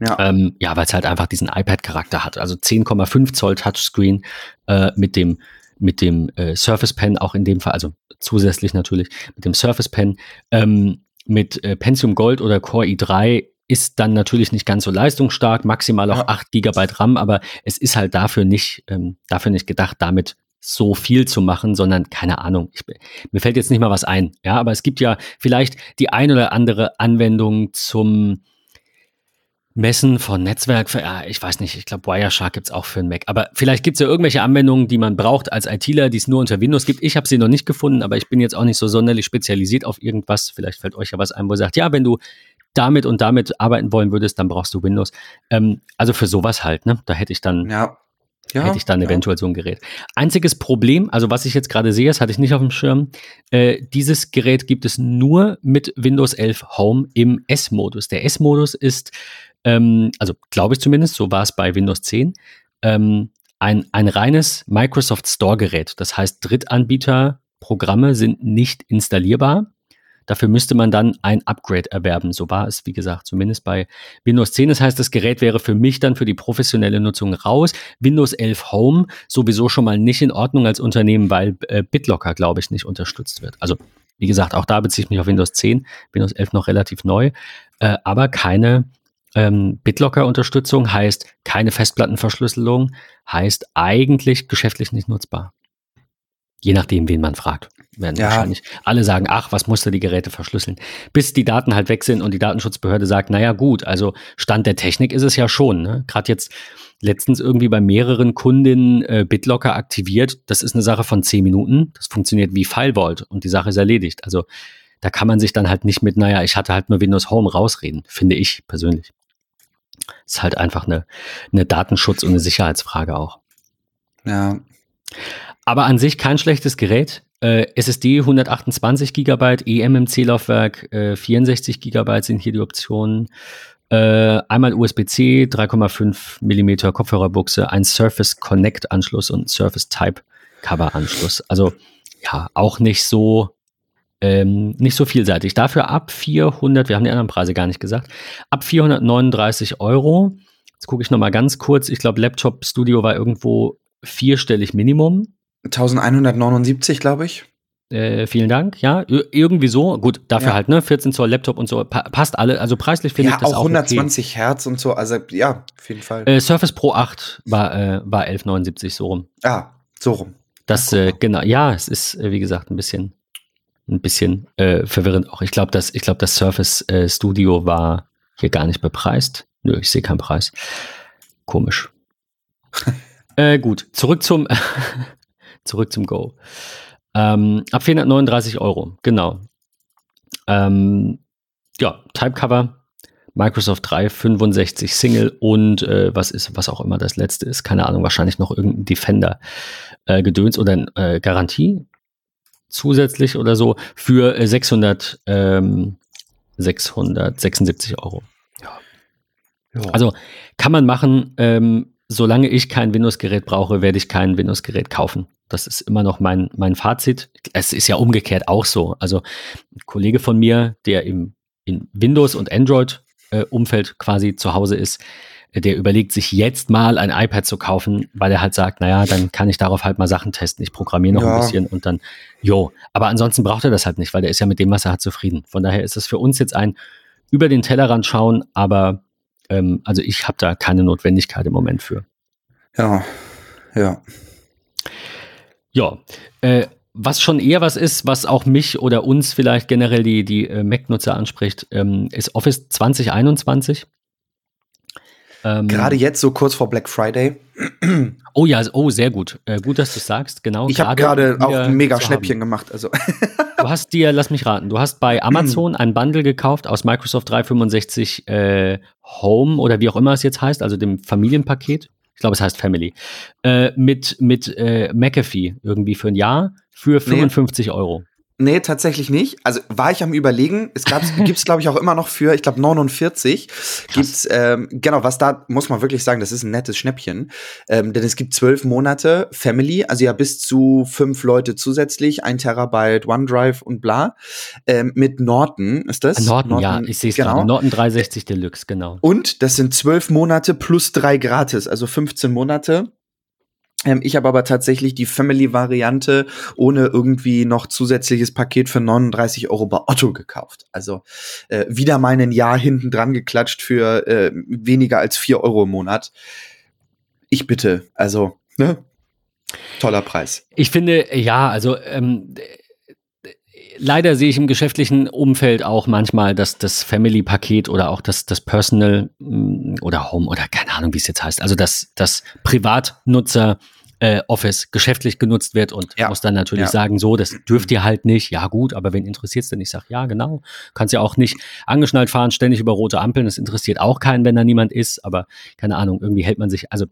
Speaker 2: Ja, ähm, ja weil es halt einfach diesen iPad-Charakter hat. Also 10,5 Zoll Touchscreen äh, mit dem mit dem äh, Surface Pen auch in dem Fall, also zusätzlich natürlich mit dem Surface Pen, ähm, mit äh, Pentium Gold oder Core i3 ist dann natürlich nicht ganz so leistungsstark, maximal auch ja. 8 GB RAM, aber es ist halt dafür nicht, ähm, dafür nicht gedacht, damit so viel zu machen, sondern keine Ahnung. Ich, mir fällt jetzt nicht mal was ein. Ja, aber es gibt ja vielleicht die ein oder andere Anwendung zum Messen von Netzwerk, für, ja, ich weiß nicht, ich glaube Wireshark gibt's auch für einen Mac. Aber vielleicht gibt's ja irgendwelche Anwendungen, die man braucht als ITler, die es nur unter Windows gibt. Ich habe sie noch nicht gefunden, aber ich bin jetzt auch nicht so sonderlich spezialisiert auf irgendwas. Vielleicht fällt euch ja was ein, wo ihr sagt, ja, wenn du damit und damit arbeiten wollen würdest, dann brauchst du Windows. Ähm, also für sowas halt, ne? Da hätte ich dann ja. Ja, hätte ich dann ja. eventuell so ein Gerät. Einziges Problem, also was ich jetzt gerade sehe, das hatte ich nicht auf dem Schirm, äh, dieses Gerät gibt es nur mit Windows 11 Home im S-Modus. Der S-Modus ist ähm, also glaube ich zumindest, so war es bei Windows 10, ähm, ein, ein reines Microsoft Store-Gerät. Das heißt, Drittanbieter-Programme sind nicht installierbar. Dafür müsste man dann ein Upgrade erwerben. So war es, wie gesagt, zumindest bei Windows 10. Das heißt, das Gerät wäre für mich dann für die professionelle Nutzung raus. Windows 11 Home sowieso schon mal nicht in Ordnung als Unternehmen, weil äh, BitLocker, glaube ich, nicht unterstützt wird. Also, wie gesagt, auch da beziehe ich mich auf Windows 10, Windows 11 noch relativ neu, äh, aber keine ähm, BitLocker-Unterstützung heißt keine Festplattenverschlüsselung, heißt eigentlich geschäftlich nicht nutzbar. Je nachdem, wen man fragt. Werden ja. wahrscheinlich alle sagen, ach, was musste die Geräte verschlüsseln? Bis die Daten halt weg sind und die Datenschutzbehörde sagt, naja gut, also Stand der Technik ist es ja schon. Ne? Gerade jetzt letztens irgendwie bei mehreren Kundinnen äh, BitLocker aktiviert. Das ist eine Sache von zehn Minuten. Das funktioniert wie FileVault und die Sache ist erledigt. Also da kann man sich dann halt nicht mit, naja, ich hatte halt nur Windows Home rausreden, finde ich persönlich. Ist halt einfach eine, eine Datenschutz- und eine Sicherheitsfrage auch.
Speaker 3: Ja.
Speaker 2: Aber an sich kein schlechtes Gerät. Äh, SSD 128 GB, eMMC-Laufwerk äh, 64 GB sind hier die Optionen. Äh, einmal USB-C, 3,5 mm Kopfhörerbuchse, ein Surface Connect Anschluss und Surface Type Cover Anschluss. Also ja, auch nicht so ähm, nicht so vielseitig. Dafür ab 400, wir haben die anderen Preise gar nicht gesagt, ab 439 Euro Jetzt gucke ich noch mal ganz kurz. Ich glaube, Laptop Studio war irgendwo vierstellig Minimum.
Speaker 3: 1179, glaube ich.
Speaker 2: Äh, vielen Dank. Ja, irgendwie so. Gut, dafür ja. halt, ne? 14 Zoll Laptop und so. Pa passt alle. Also preislich finde ja, ich das auch.
Speaker 3: auch 120 okay. Hertz und so. Also, ja, auf jeden Fall.
Speaker 2: Äh, Surface Pro 8 war, äh, war 1179 so rum.
Speaker 3: Ah, so rum.
Speaker 2: Das, äh, genau. Ja, es ist, äh, wie gesagt, ein bisschen, ein bisschen äh, verwirrend auch. Ich glaube, das, ich glaube, das Surface Studio war hier gar nicht bepreist. Nö, ich sehe keinen Preis. Komisch. gut, zurück zum, zurück zum Go. Ähm, ab 439 Euro, genau. Ähm, ja, Typecover, Microsoft 365 Single und äh, was ist, was auch immer das letzte ist, keine Ahnung, wahrscheinlich noch irgendein Defender äh, Gedöns oder äh, Garantie zusätzlich oder so für 600, äh, ähm, 676 Euro. Ja. ja. Also kann man machen, ähm, solange ich kein Windows-Gerät brauche, werde ich kein Windows-Gerät kaufen. Das ist immer noch mein, mein Fazit. Es ist ja umgekehrt auch so. Also ein Kollege von mir, der im in Windows und Android-Umfeld äh, quasi zu Hause ist, äh, der überlegt sich jetzt mal ein iPad zu kaufen, weil er halt sagt, naja, dann kann ich darauf halt mal Sachen testen. Ich programmiere noch ja. ein bisschen und dann, jo. Aber ansonsten braucht er das halt nicht, weil der ist ja mit dem, was er hat, zufrieden. Von daher ist es für uns jetzt ein über den Tellerrand schauen, aber ähm, also ich habe da keine Notwendigkeit im Moment für.
Speaker 3: Ja, ja.
Speaker 2: Ja, äh, was schon eher was ist, was auch mich oder uns vielleicht generell die, die äh, Mac-Nutzer anspricht, ähm, ist Office 2021.
Speaker 3: Ähm, Gerade jetzt so kurz vor Black Friday.
Speaker 2: Oh ja, oh, sehr gut. Äh, gut, dass du sagst, genau.
Speaker 3: Ich habe gerade auch ein mega Schnäppchen gemacht. Also.
Speaker 2: du hast dir, lass mich raten, du hast bei Amazon ein Bundle gekauft aus Microsoft 365 äh, Home oder wie auch immer es jetzt heißt, also dem Familienpaket ich glaube, es heißt Family, äh, mit, mit äh, McAfee irgendwie für ein Jahr für 55 nee. Euro.
Speaker 3: Nee, tatsächlich nicht. Also war ich am überlegen. Es gibt es, glaube ich, auch immer noch für, ich glaube, 49 gibt's, ähm, genau, was da, muss man wirklich sagen, das ist ein nettes Schnäppchen. Ähm, denn es gibt zwölf Monate Family, also ja bis zu fünf Leute zusätzlich, ein Terabyte OneDrive und bla. Ähm, mit Norton ist das?
Speaker 2: Norton, Norton ja, ich sehe es genau. gerade. Norton 360 Deluxe, genau.
Speaker 3: Und das sind zwölf Monate plus drei gratis, also 15 Monate. Ähm, ich habe aber tatsächlich die Family-Variante ohne irgendwie noch zusätzliches Paket für 39 Euro bei Otto gekauft. Also äh, wieder mal ein Jahr hinten dran geklatscht für äh, weniger als 4 Euro im Monat. Ich bitte, also, ne? Toller Preis.
Speaker 2: Ich finde, ja, also ähm, leider sehe ich im geschäftlichen Umfeld auch manchmal, dass das Family-Paket oder auch das, das Personal mm, oder Home oder keine Ahnung, wie es jetzt heißt, also dass das Privatnutzer äh, Office geschäftlich genutzt wird und ja. muss dann natürlich ja. sagen, so, das dürft ihr halt nicht. Ja gut, aber wen interessiert es denn? Ich sage, ja genau, kannst ja auch nicht angeschnallt fahren, ständig über rote Ampeln. Das interessiert auch keinen, wenn da niemand ist. Aber keine Ahnung, irgendwie hält man sich, also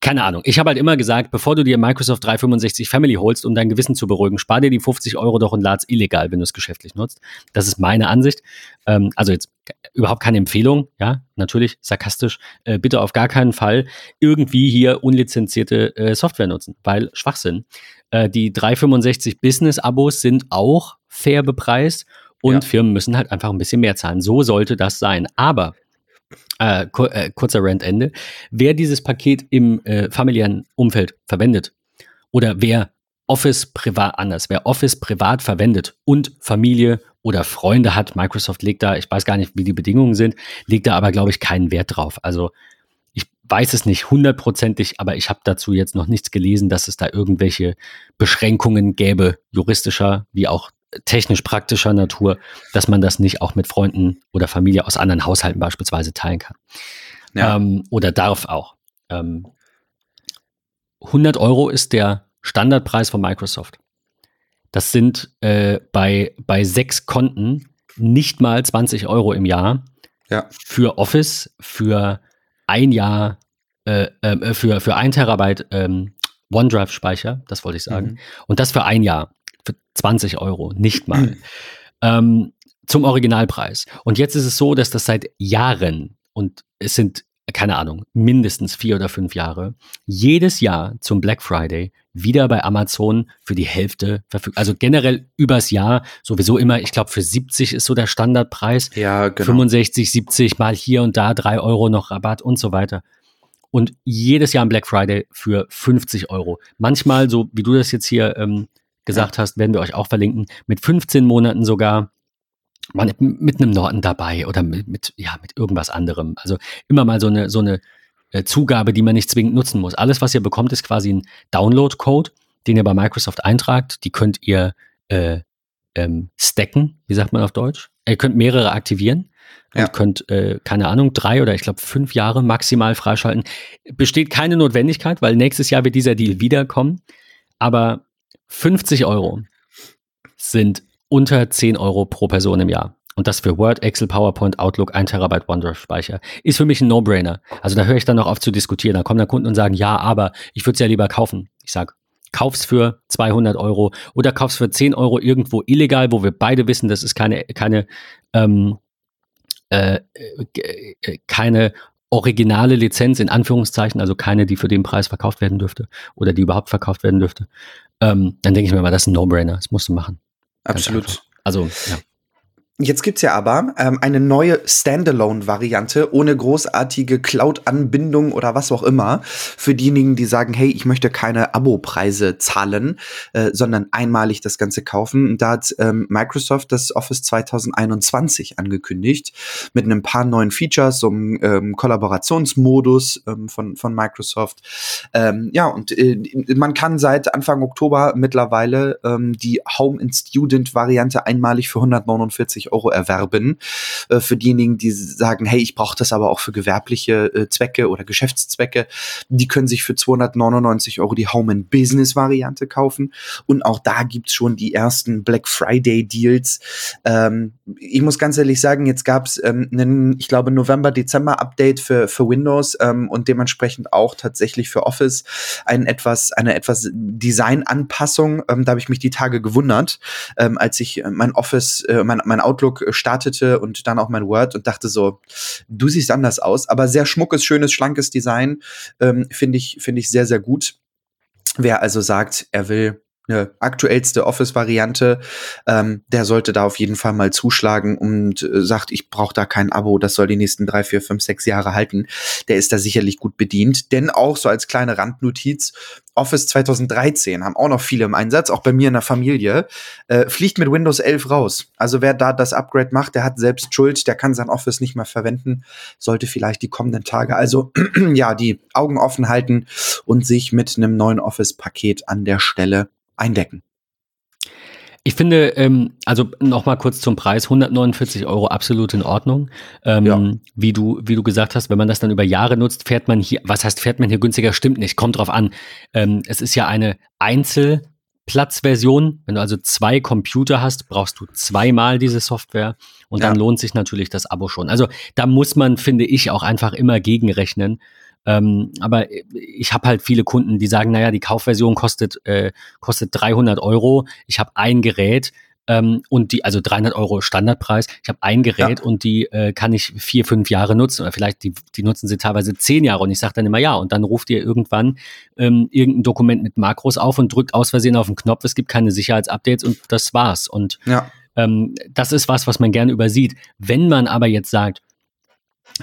Speaker 2: keine Ahnung. Ich habe halt immer gesagt, bevor du dir Microsoft 365 Family holst, um dein Gewissen zu beruhigen, spar dir die 50 Euro doch und lad's illegal, wenn du es geschäftlich nutzt. Das ist meine Ansicht. Ähm, also jetzt überhaupt keine Empfehlung, ja, natürlich sarkastisch, äh, bitte auf gar keinen Fall irgendwie hier unlizenzierte äh, Software nutzen, weil Schwachsinn. Äh, die 365 Business-Abos sind auch fair bepreist und ja. Firmen müssen halt einfach ein bisschen mehr zahlen. So sollte das sein. Aber äh, kur äh, kurzer Randende. Wer dieses Paket im äh, familiären Umfeld verwendet oder wer Office privat anders, wer Office privat verwendet und Familie oder Freunde hat, Microsoft legt da, ich weiß gar nicht, wie die Bedingungen sind, legt da aber, glaube ich, keinen Wert drauf. Also ich weiß es nicht hundertprozentig, aber ich habe dazu jetzt noch nichts gelesen, dass es da irgendwelche Beschränkungen gäbe, juristischer wie auch technisch praktischer Natur, dass man das nicht auch mit Freunden oder Familie aus anderen Haushalten beispielsweise teilen kann. Ja. Ähm, oder darf auch. Ähm, 100 Euro ist der Standardpreis von Microsoft. Das sind äh, bei, bei sechs Konten nicht mal 20 Euro im Jahr
Speaker 3: ja.
Speaker 2: für Office, für ein Jahr, äh, äh, für, für ein Terabyte ähm, OneDrive-Speicher, das wollte ich sagen. Mhm. Und das für ein Jahr, für 20 Euro, nicht mal. Mhm. Ähm, zum Originalpreis. Und jetzt ist es so, dass das seit Jahren, und es sind keine Ahnung, mindestens vier oder fünf Jahre, jedes Jahr zum Black Friday wieder bei Amazon für die Hälfte verfügbar. Also generell übers Jahr sowieso immer, ich glaube, für 70 ist so der Standardpreis.
Speaker 3: Ja, genau.
Speaker 2: 65, 70 mal hier und da drei Euro noch Rabatt und so weiter. und jedes Jahr ein Black Friday für 50 Euro. Manchmal, so wie du das jetzt hier ähm, gesagt ja. hast, werden wir euch auch verlinken, mit 15 Monaten sogar man mit einem Norton dabei oder mit, mit, ja, mit irgendwas anderem. Also immer mal so eine, so eine äh, Zugabe, die man nicht zwingend nutzen muss. Alles, was ihr bekommt, ist quasi ein Download-Code, den ihr bei Microsoft eintragt. Die könnt ihr äh, ähm, stacken, wie sagt man auf Deutsch? Ihr könnt mehrere aktivieren ja. und könnt, äh, keine Ahnung, drei oder ich glaube fünf Jahre maximal freischalten. Besteht keine Notwendigkeit, weil nächstes Jahr wird dieser Deal wiederkommen. Aber 50 Euro sind unter 10 Euro pro Person im Jahr. Und das für Word, Excel, PowerPoint, Outlook, 1 Terabyte OneDrive-Speicher. Ist für mich ein No-Brainer. Also da höre ich dann noch auf zu diskutieren. Da kommen dann Kunden und sagen, ja, aber ich würde es ja lieber kaufen. Ich sage, kauf's für 200 Euro oder kauf's für 10 Euro irgendwo illegal, wo wir beide wissen, das ist keine, keine, ähm, äh, äh, keine originale Lizenz in Anführungszeichen, also keine, die für den Preis verkauft werden dürfte oder die überhaupt verkauft werden dürfte. Ähm, dann denke ich mir mal, das ist ein No-Brainer. Das musst du machen.
Speaker 3: Absolut.
Speaker 2: Also, ja.
Speaker 3: Jetzt gibt's ja aber ähm, eine neue Standalone-Variante ohne großartige Cloud-Anbindung oder was auch immer für diejenigen, die sagen, hey, ich möchte keine Abo-Preise zahlen, äh, sondern einmalig das Ganze kaufen. Da hat ähm, Microsoft das Office 2021 angekündigt mit einem paar neuen Features, so einem ähm, Kollaborationsmodus ähm, von, von Microsoft. Ähm, ja, und äh, man kann seit Anfang Oktober mittlerweile ähm, die Home and Student-Variante einmalig für 149 Euro erwerben. Äh, für diejenigen, die sagen, hey, ich brauche das aber auch für gewerbliche äh, Zwecke oder Geschäftszwecke, die können sich für 299 Euro die Home and Business Variante kaufen. Und auch da gibt's schon die ersten Black Friday Deals. Ähm, ich muss ganz ehrlich sagen, jetzt gab's ähm, einen, ich glaube, November-Dezember-Update für, für Windows ähm, und dementsprechend auch tatsächlich für Office ein etwas, eine etwas Design-Anpassung. Ähm, da habe ich mich die Tage gewundert, ähm, als ich mein Office, äh, mein, mein Outlook startete und dann auch mein Word und dachte so, du siehst anders aus, aber sehr schmuckes, schönes, schlankes Design, ähm, finde ich, finde ich sehr, sehr gut. Wer also sagt, er will eine aktuellste Office-Variante, ähm, der sollte da auf jeden Fall mal zuschlagen und äh, sagt, ich brauche da kein Abo, das soll die nächsten drei, vier, fünf, sechs Jahre halten. Der ist da sicherlich gut bedient. Denn auch so als kleine Randnotiz, Office 2013 haben auch noch viele im Einsatz, auch bei mir in der Familie, äh, fliegt mit Windows 11 raus. Also wer da das Upgrade macht, der hat selbst Schuld, der kann sein Office nicht mehr verwenden, sollte vielleicht die kommenden Tage also ja die Augen offen halten und sich mit einem neuen Office-Paket an der Stelle eindecken.
Speaker 2: Ich finde, ähm, also nochmal kurz zum Preis, 149 Euro absolut in Ordnung. Ähm, ja. Wie du, wie du gesagt hast, wenn man das dann über Jahre nutzt, fährt man hier, was heißt, fährt man hier günstiger? Stimmt nicht, kommt drauf an. Ähm, es ist ja eine Einzelplatzversion. Wenn du also zwei Computer hast, brauchst du zweimal diese Software und ja. dann lohnt sich natürlich das Abo schon. Also da muss man, finde ich, auch einfach immer gegenrechnen. Ähm, aber ich habe halt viele Kunden, die sagen, naja, die Kaufversion kostet, äh, kostet 300 Euro. Ich habe ein Gerät ähm, und die, also 300 Euro Standardpreis. Ich habe ein Gerät ja. und die äh, kann ich vier, fünf Jahre nutzen oder vielleicht die, die nutzen sie teilweise zehn Jahre und ich sage dann immer ja und dann ruft ihr irgendwann ähm, irgendein Dokument mit Makros auf und drückt aus Versehen auf den Knopf. Es gibt keine Sicherheitsupdates und das war's. Und ja. ähm, das ist was, was man gerne übersieht. Wenn man aber jetzt sagt,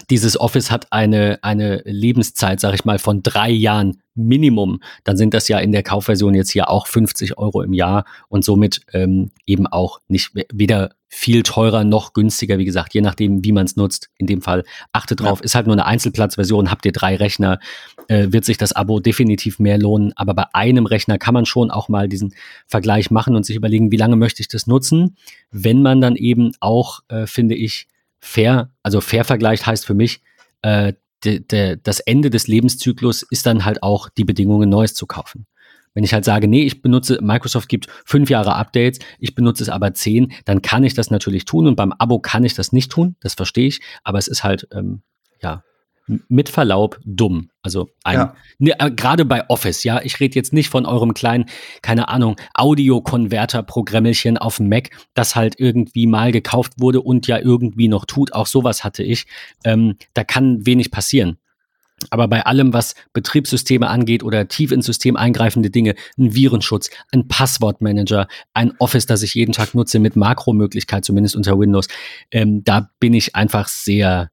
Speaker 2: dieses Office hat eine, eine Lebenszeit, sage ich mal, von drei Jahren Minimum, dann sind das ja in der Kaufversion jetzt hier auch 50 Euro im Jahr und somit ähm, eben auch nicht weder viel teurer noch günstiger, wie gesagt, je nachdem, wie man es nutzt. In dem Fall achtet drauf, ja. ist halt nur eine Einzelplatzversion, habt ihr drei Rechner, äh, wird sich das Abo definitiv mehr lohnen. Aber bei einem Rechner kann man schon auch mal diesen Vergleich machen und sich überlegen, wie lange möchte ich das nutzen, wenn man dann eben auch, äh, finde ich, fair, also fair vergleicht heißt für mich, äh, de, de, das Ende des Lebenszyklus ist dann halt auch die Bedingungen, Neues zu kaufen. Wenn ich halt sage, nee, ich benutze, Microsoft gibt fünf Jahre Updates, ich benutze es aber zehn, dann kann ich das natürlich tun und beim Abo kann ich das nicht tun, das verstehe ich, aber es ist halt, ähm, ja, mit Verlaub dumm. Also ein, ja. ne, äh, gerade bei Office, ja, ich rede jetzt nicht von eurem kleinen, keine Ahnung, Audio-Konverter-Programmelchen auf dem Mac, das halt irgendwie mal gekauft wurde und ja irgendwie noch tut. Auch sowas hatte ich. Ähm, da kann wenig passieren. Aber bei allem, was Betriebssysteme angeht oder tief ins System eingreifende Dinge, ein Virenschutz, ein Passwortmanager, ein Office, das ich jeden Tag nutze mit Makromöglichkeit, zumindest unter Windows, ähm, da bin ich einfach sehr,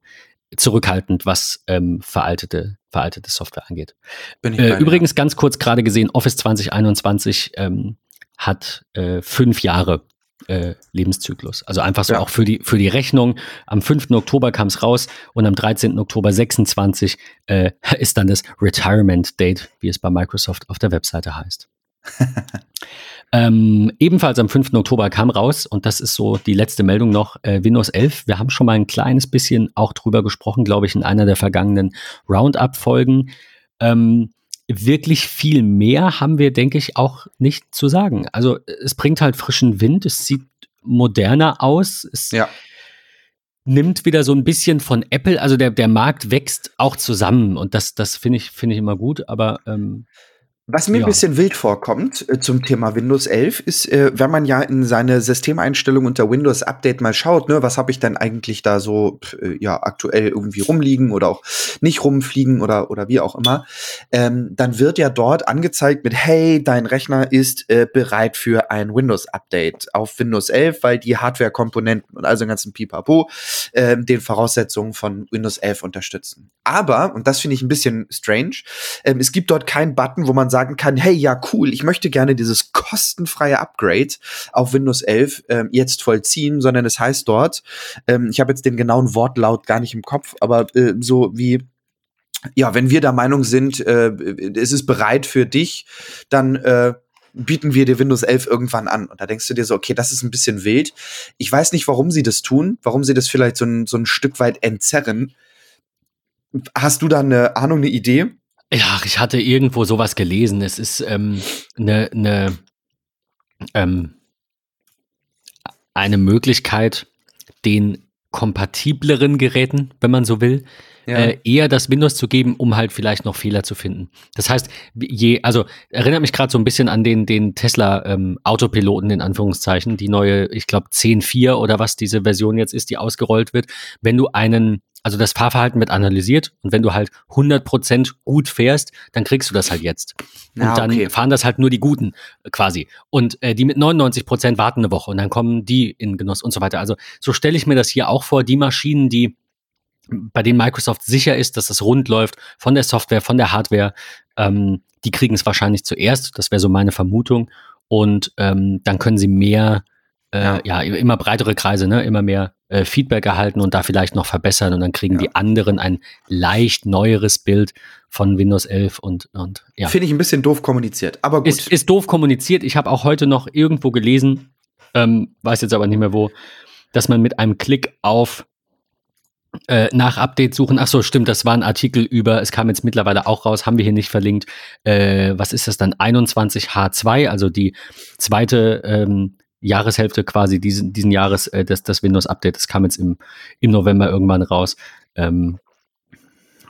Speaker 2: zurückhaltend, was ähm, veraltete, veraltete Software angeht. Äh, übrigens ganz kurz gerade gesehen, Office 2021 ähm, hat äh, fünf Jahre äh, Lebenszyklus. Also einfach so
Speaker 3: Ja.
Speaker 2: auch für die, für die Rechnung. Am 5. Oktober kam es raus und am 13. Oktober 26 äh, ist dann das Retirement Date, wie es bei Microsoft auf der Webseite heißt. ähm, ebenfalls am 5. Oktober kam raus, und das ist so die letzte Meldung noch, äh, Windows 11. Wir haben schon mal ein kleines bisschen auch drüber gesprochen, glaube ich, in einer der vergangenen Roundup-Folgen. Ähm, wirklich viel mehr haben wir, denke ich, auch nicht zu sagen. Also es bringt halt frischen Wind, es sieht moderner aus, es
Speaker 3: Ja.
Speaker 2: nimmt wieder so ein bisschen von Apple, also der, der Markt wächst auch zusammen und das, das finde ich, finde ich immer gut, aber ähm,
Speaker 3: Was mir
Speaker 2: Ja.
Speaker 3: ein bisschen wild vorkommt äh, zum Thema Windows 11 ist, äh, wenn man ja in seine Systemeinstellungen unter Windows Update mal schaut, ne, was habe ich denn eigentlich da so äh, ja aktuell irgendwie rumliegen oder auch nicht rumfliegen oder oder wie auch immer, ähm, dann wird ja dort angezeigt mit Hey, dein Rechner ist bereit für ein Windows Update auf Windows 11, weil die Hardware-Komponenten und also den ganzen Pipapo ähm, den Voraussetzungen von Windows 11 unterstützen. Aber und das finde ich ein bisschen strange, ähm, es gibt dort keinen Button, wo man sagen kann, hey, ja, cool, ich möchte gerne dieses kostenfreie Upgrade auf Windows 11 ähm, jetzt vollziehen, sondern es heißt dort, ähm, ich habe jetzt den genauen Wortlaut gar nicht im Kopf, aber äh, so wie ja, wenn wir der Meinung sind, äh, es ist bereit für dich, dann äh, bieten wir dir Windows 11 irgendwann an. Und da denkst du dir so, okay, das ist ein bisschen wild. Ich weiß nicht, warum sie das tun, warum sie das vielleicht so ein, so ein Stück weit entzerren. Hast du da eine Ahnung, eine Idee?
Speaker 2: Ja, ich hatte irgendwo sowas gelesen. Es ist ähm, eine, eine, ähm, eine Möglichkeit, den kompatibleren Geräten, wenn man so will, äh, eher das Windows zu geben, um halt vielleicht noch Fehler zu finden. Das heißt, je, also erinnert mich gerade so ein bisschen an den, den Tesla ähm, Autopiloten in Anführungszeichen, die neue, ich glaube 10.4 oder was diese Version jetzt ist, die ausgerollt wird. Wenn du einen, also das Fahrverhalten wird analysiert und wenn du halt 100% gut fährst, dann kriegst du das halt jetzt. Und
Speaker 3: Ah,
Speaker 2: dann
Speaker 3: okay.
Speaker 2: fahren das halt nur die Guten äh, quasi. Und äh, die mit 99% warten eine Woche und dann kommen die in Genuss und so weiter. Also so stelle ich mir das hier auch vor, die Maschinen, die bei denen Microsoft sicher ist, dass es rund läuft, von der Software, von der Hardware, ähm, die kriegen es wahrscheinlich zuerst. Das wäre so meine Vermutung. Und ähm, dann können sie mehr, äh,
Speaker 3: Ja.
Speaker 2: ja. immer breitere Kreise, ne, immer mehr äh, Feedback erhalten und da vielleicht noch verbessern. Und dann kriegen
Speaker 3: Ja.
Speaker 2: die anderen ein leicht neueres Bild von Windows 11 und, und ja.
Speaker 3: Finde ich ein bisschen doof kommuniziert, aber gut.
Speaker 2: Ist, ist doof kommuniziert. Ich habe auch heute noch irgendwo gelesen, ähm, weiß jetzt aber nicht mehr wo, dass man mit einem Klick auf äh, nach Update suchen. Ach so, stimmt, das war ein Artikel über, es kam jetzt mittlerweile auch raus, haben wir hier nicht verlinkt. Äh, was ist das dann? 21H2, also die zweite ähm, Jahreshälfte quasi diesen, diesen Jahres, äh, das, das Windows-Update, das kam jetzt im, im November irgendwann raus. Ähm,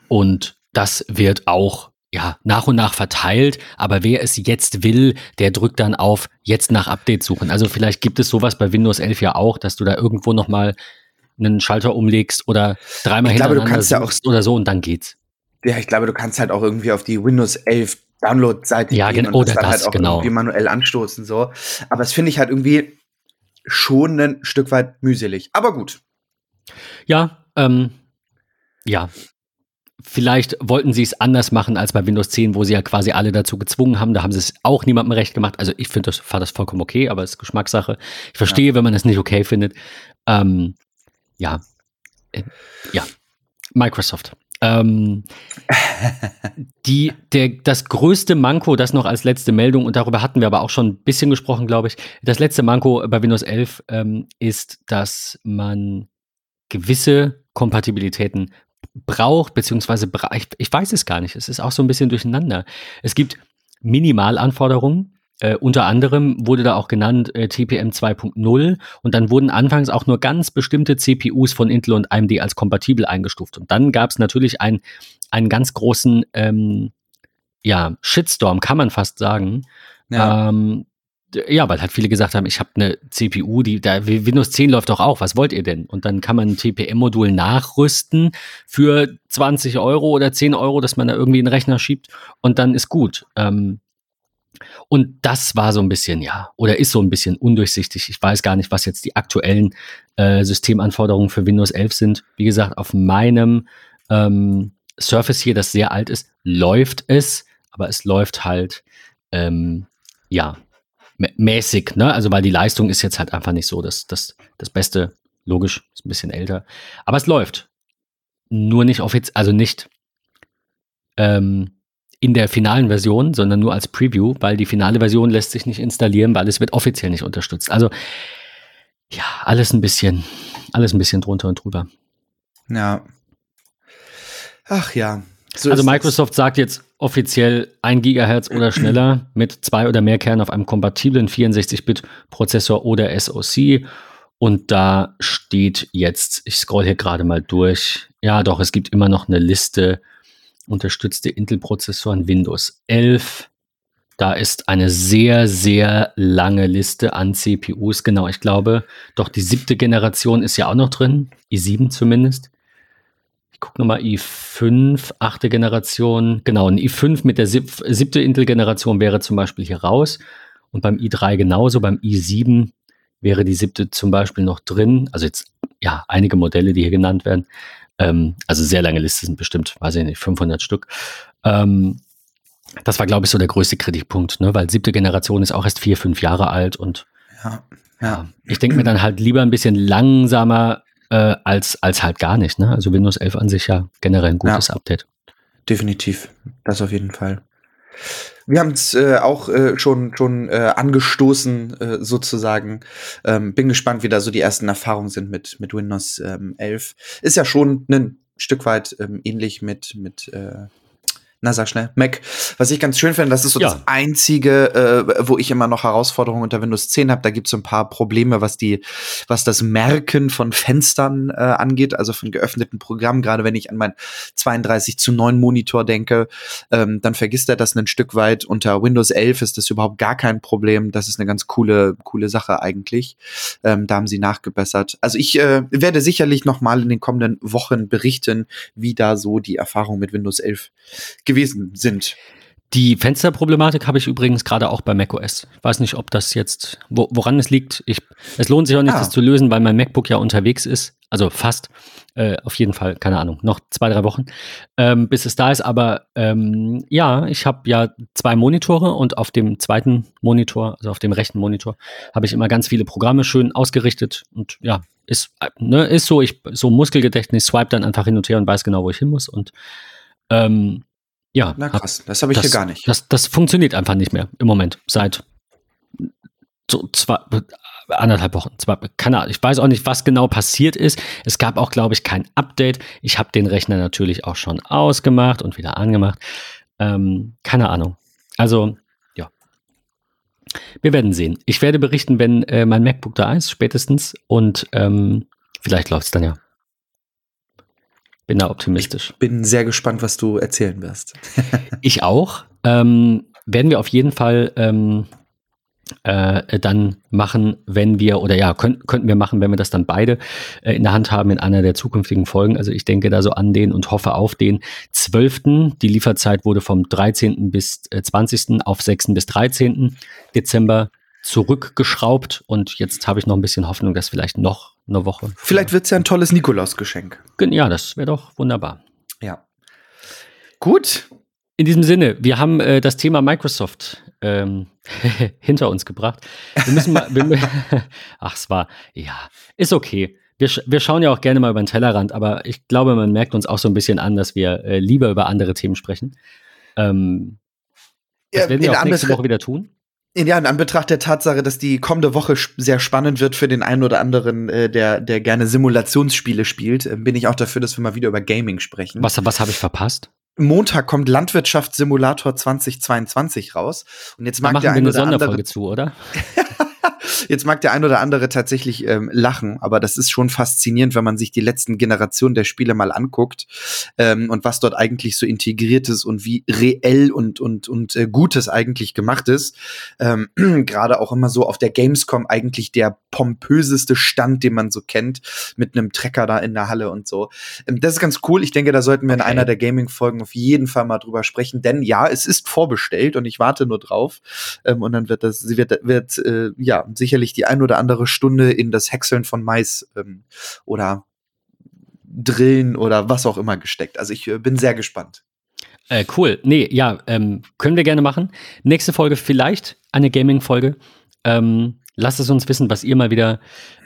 Speaker 2: und das wird auch ja, nach und nach verteilt, aber wer es jetzt will, der drückt dann auf jetzt nach Update suchen. Also vielleicht gibt es sowas bei Windows 11 ja auch, dass du da irgendwo noch mal einen Schalter umlegst oder dreimal
Speaker 3: Ich glaube, du kannst ja auch-
Speaker 2: oder so und dann geht's.
Speaker 3: ja, ich glaube, du kannst halt auch irgendwie auf die Windows 11 Download-Seite
Speaker 2: Ja,
Speaker 3: gehen und
Speaker 2: oder
Speaker 3: dann
Speaker 2: das,
Speaker 3: halt auch
Speaker 2: genau.
Speaker 3: irgendwie manuell anstoßen so. Aber das finde ich halt irgendwie schon ein Stück weit mühselig. Aber gut.
Speaker 2: Ja, ähm, ja. Vielleicht wollten sie es anders machen als bei Windows 10, wo sie ja quasi alle dazu gezwungen haben. Da haben sie es auch niemandem recht gemacht. Also ich finde das, fand das vollkommen okay, aber es ist Geschmackssache. Ich verstehe, wenn man es nicht okay findet. Ähm, ja. Äh, ja. Microsoft. Ähm, die, der, das größte Manko, das noch als letzte Meldung, und darüber hatten wir aber auch schon ein bisschen gesprochen, glaube ich. Das letzte Manko bei Windows 11 ähm, ist, dass man gewisse Kompatibilitäten braucht, beziehungsweise ich, ich weiß es gar nicht. Es ist auch so ein bisschen durcheinander. Es gibt Minimalanforderungen. Äh, unter anderem wurde da auch genannt äh, TPM 2.0 und dann wurden anfangs auch nur ganz bestimmte CPUs von Intel und AMD als kompatibel eingestuft. Und dann gab es natürlich ein, einen ganz großen ähm, ja, Shitstorm, kann man fast sagen.
Speaker 3: Ja.
Speaker 2: Ähm, ja, weil halt viele gesagt haben, ich habe eine CPU, die da Windows 10 läuft doch auch, was wollt ihr denn? Und dann kann man ein TPM-Modul nachrüsten für 20 Euro oder 10 Euro, dass man da irgendwie einen Rechner schiebt und dann ist gut. Ähm, Und das war so ein bisschen, ja, oder ist so ein bisschen undurchsichtig. Ich weiß gar nicht, was jetzt die aktuellen äh, Systemanforderungen für Windows 11 sind. Wie gesagt, auf meinem ähm, Surface hier, das sehr alt ist, läuft es, aber es läuft halt, ähm, ja, mäßig, ne? Also, weil die Leistung ist jetzt halt einfach nicht so das, das, das Beste. Logisch, ist ein bisschen älter. Aber es läuft. Nur nicht offiziell, also nicht ähm, in der finalen Version, sondern nur als Preview, weil die finale Version lässt sich nicht installieren, weil es wird offiziell nicht unterstützt. Also ja, alles ein bisschen, alles ein bisschen drunter und drüber.
Speaker 3: Ja. Ach ja.
Speaker 2: So also Microsoft sagt jetzt offiziell 1 Gigahertz oder schneller mit zwei oder mehr Kernen auf einem kompatiblen 64-Bit-Prozessor oder SoC. Und da steht jetzt, ich scroll hier gerade mal durch, ja doch, es gibt immer noch eine Liste unterstützte Intel-Prozessoren Windows 11. Da ist eine sehr, sehr lange Liste an CPUs. Genau, ich glaube, doch die siebte Generation ist ja auch noch drin. i7 zumindest. Ich gucke nochmal, i5, achte Generation. Genau, ein i5 mit der sieb siebte Intel-Generation wäre zum Beispiel hier raus. Und beim i3 genauso. Beim i7 wäre die siebte zum Beispiel noch drin. Also jetzt, ja, einige Modelle, die hier genannt werden. Ähm, also sehr lange Liste sind bestimmt, weiß ich nicht, 500 Stück. Ähm, das war, glaube ich, so der größte Kritikpunkt, ne? weil siebte Generation ist auch erst vier, fünf Jahre alt und ja, ja. ich denke mir dann halt lieber ein bisschen langsamer äh, als, als halt gar nicht. Ne? Also Windows 11 an sich ja generell ein gutes ja, Update.
Speaker 3: Definitiv, das auf jeden Fall. Wir haben es äh, auch äh, schon, schon äh, angestoßen, äh, sozusagen. Ähm, bin gespannt, wie da so die ersten Erfahrungen sind mit, mit Windows ähm, 11. Ist ja schon ein Stück weit ähm, ähnlich mit, mit äh, na sag schnell, Mac. Was ich ganz schön finde, das ist so ja. das einzige, äh, wo ich immer noch Herausforderungen unter Windows 10 habe. Da gibt es so ein paar Probleme, was die, was das Merken von Fenstern äh, angeht, also von geöffneten Programmen. Gerade wenn ich an meinen 32 zu 9 Monitor denke, ähm, dann vergisst er das ein Stück weit. Unter Windows 11 ist das überhaupt gar kein Problem. Das ist eine ganz coole, coole Sache eigentlich. Ähm, da haben sie nachgebessert. Also ich äh, werde sicherlich noch mal in den kommenden Wochen berichten, wie da so die Erfahrung mit Windows 11 gewesen sind.
Speaker 2: Die Fensterproblematik habe ich übrigens gerade auch bei macOS. Ich weiß nicht, ob das jetzt, wo, woran es liegt. Ich, es lohnt sich auch nicht, ah. das zu lösen, weil mein MacBook ja unterwegs ist. Also fast. Äh, auf jeden Fall, keine Ahnung, noch zwei, drei Wochen, ähm, bis es da ist. Aber ähm, ja, ich habe ja zwei Monitore und auf dem zweiten Monitor, also auf dem rechten Monitor, habe ich immer ganz viele Programme schön ausgerichtet. Und ja, ist, ne, ist so, ich so Muskelgedächtnis, swipe dann einfach hin und her und weiß genau, wo ich hin muss. Und ähm, ja.
Speaker 3: Na krass, das habe ich
Speaker 2: das,
Speaker 3: hier gar nicht.
Speaker 2: Das, das funktioniert einfach nicht mehr im Moment. Seit so zwei, anderthalb Wochen. Zwei, keine Ahnung. Ich weiß auch nicht, was genau passiert ist. Es gab auch, glaube ich, kein Update. Ich habe den Rechner natürlich auch schon ausgemacht und wieder angemacht. Ähm, keine Ahnung. Also, ja. Wir werden sehen. Ich werde berichten, wenn äh, mein MacBook da ist, spätestens. Und ähm, vielleicht läuft es dann ja. Bin da optimistisch.
Speaker 3: Ich bin sehr gespannt, was du erzählen wirst.
Speaker 2: ich auch. Ähm, werden wir auf jeden Fall ähm, äh, dann machen, wenn wir, oder ja, könnt, könnten wir machen, wenn wir das dann beide äh, in der Hand haben in einer der zukünftigen Folgen. Also ich denke da so an den und hoffe auf den 12. Die Lieferzeit wurde vom 13. bis äh, 20. auf 6. bis 13. Dezember zurückgeschraubt und jetzt habe ich noch ein bisschen Hoffnung, dass vielleicht noch eine Woche.
Speaker 3: Vielleicht wird es ja ein tolles Nikolausgeschenk.
Speaker 2: Ja, das wäre doch wunderbar.
Speaker 3: Ja. Gut.
Speaker 2: In diesem Sinne, wir haben äh, das Thema Microsoft ähm, hinter uns gebracht. Wir müssen mal. wir, ach, es war, ja, ist okay. Wir, wir schauen ja auch gerne mal über den Tellerrand, aber ich glaube, man merkt uns auch so ein bisschen an, dass wir äh, lieber über andere Themen sprechen. Ähm, das ja, werden wir auch nächste Woche wieder tun.
Speaker 3: Ja, in Anbetracht der Tatsache, dass die kommende Woche sehr spannend wird für den einen oder anderen, äh, der, der gerne Simulationsspiele spielt, äh, bin ich auch dafür, dass wir mal wieder über Gaming sprechen.
Speaker 2: Was, was habe ich verpasst?
Speaker 3: Montag kommt Landwirtschaftssimulator 2022 raus. Und jetzt
Speaker 2: mag da machen der wir eine Sonderfolge andere zu, oder?
Speaker 3: Jetzt mag der ein oder andere tatsächlich ähm, lachen, aber das ist schon faszinierend, wenn man sich die letzten Generationen der Spiele mal anguckt ähm, und was dort eigentlich so integriert ist und wie reell und und und äh, Gutes eigentlich gemacht ist. Ähm, Gerade auch immer so auf der Gamescom eigentlich der pompöseste Stand, den man so kennt, mit einem Trecker da in der Halle und so. Ähm, das ist ganz cool. Ich denke, da sollten wir in einer der Gaming-Folgen auf jeden Fall mal drüber sprechen, denn ja, es ist vorbestellt und ich warte nur drauf. Ähm, und dann wird das, sie wird, wird äh, ja sicherlich die ein oder andere Stunde in das Häckseln von Mais ähm, oder Drillen oder was auch immer gesteckt. Also ich äh, bin sehr gespannt.
Speaker 2: Äh, cool. Nee, ja, ähm, können wir gerne machen. Nächste Folge vielleicht eine Gaming-Folge. Ähm, lasst es uns wissen, was ihr mal wieder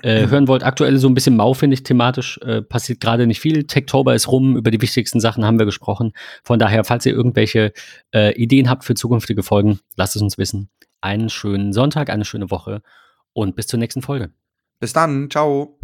Speaker 2: äh, hören wollt. Aktuell so ein bisschen mau, finde ich, thematisch. Äh, passiert gerade nicht viel. Techtober ist rum, über die wichtigsten Sachen haben wir gesprochen. Von daher, falls ihr irgendwelche äh, Ideen habt für zukünftige Folgen, lasst es uns wissen einen schönen Sonntag, eine schöne Woche und bis zur nächsten Folge.
Speaker 3: Bis dann, ciao.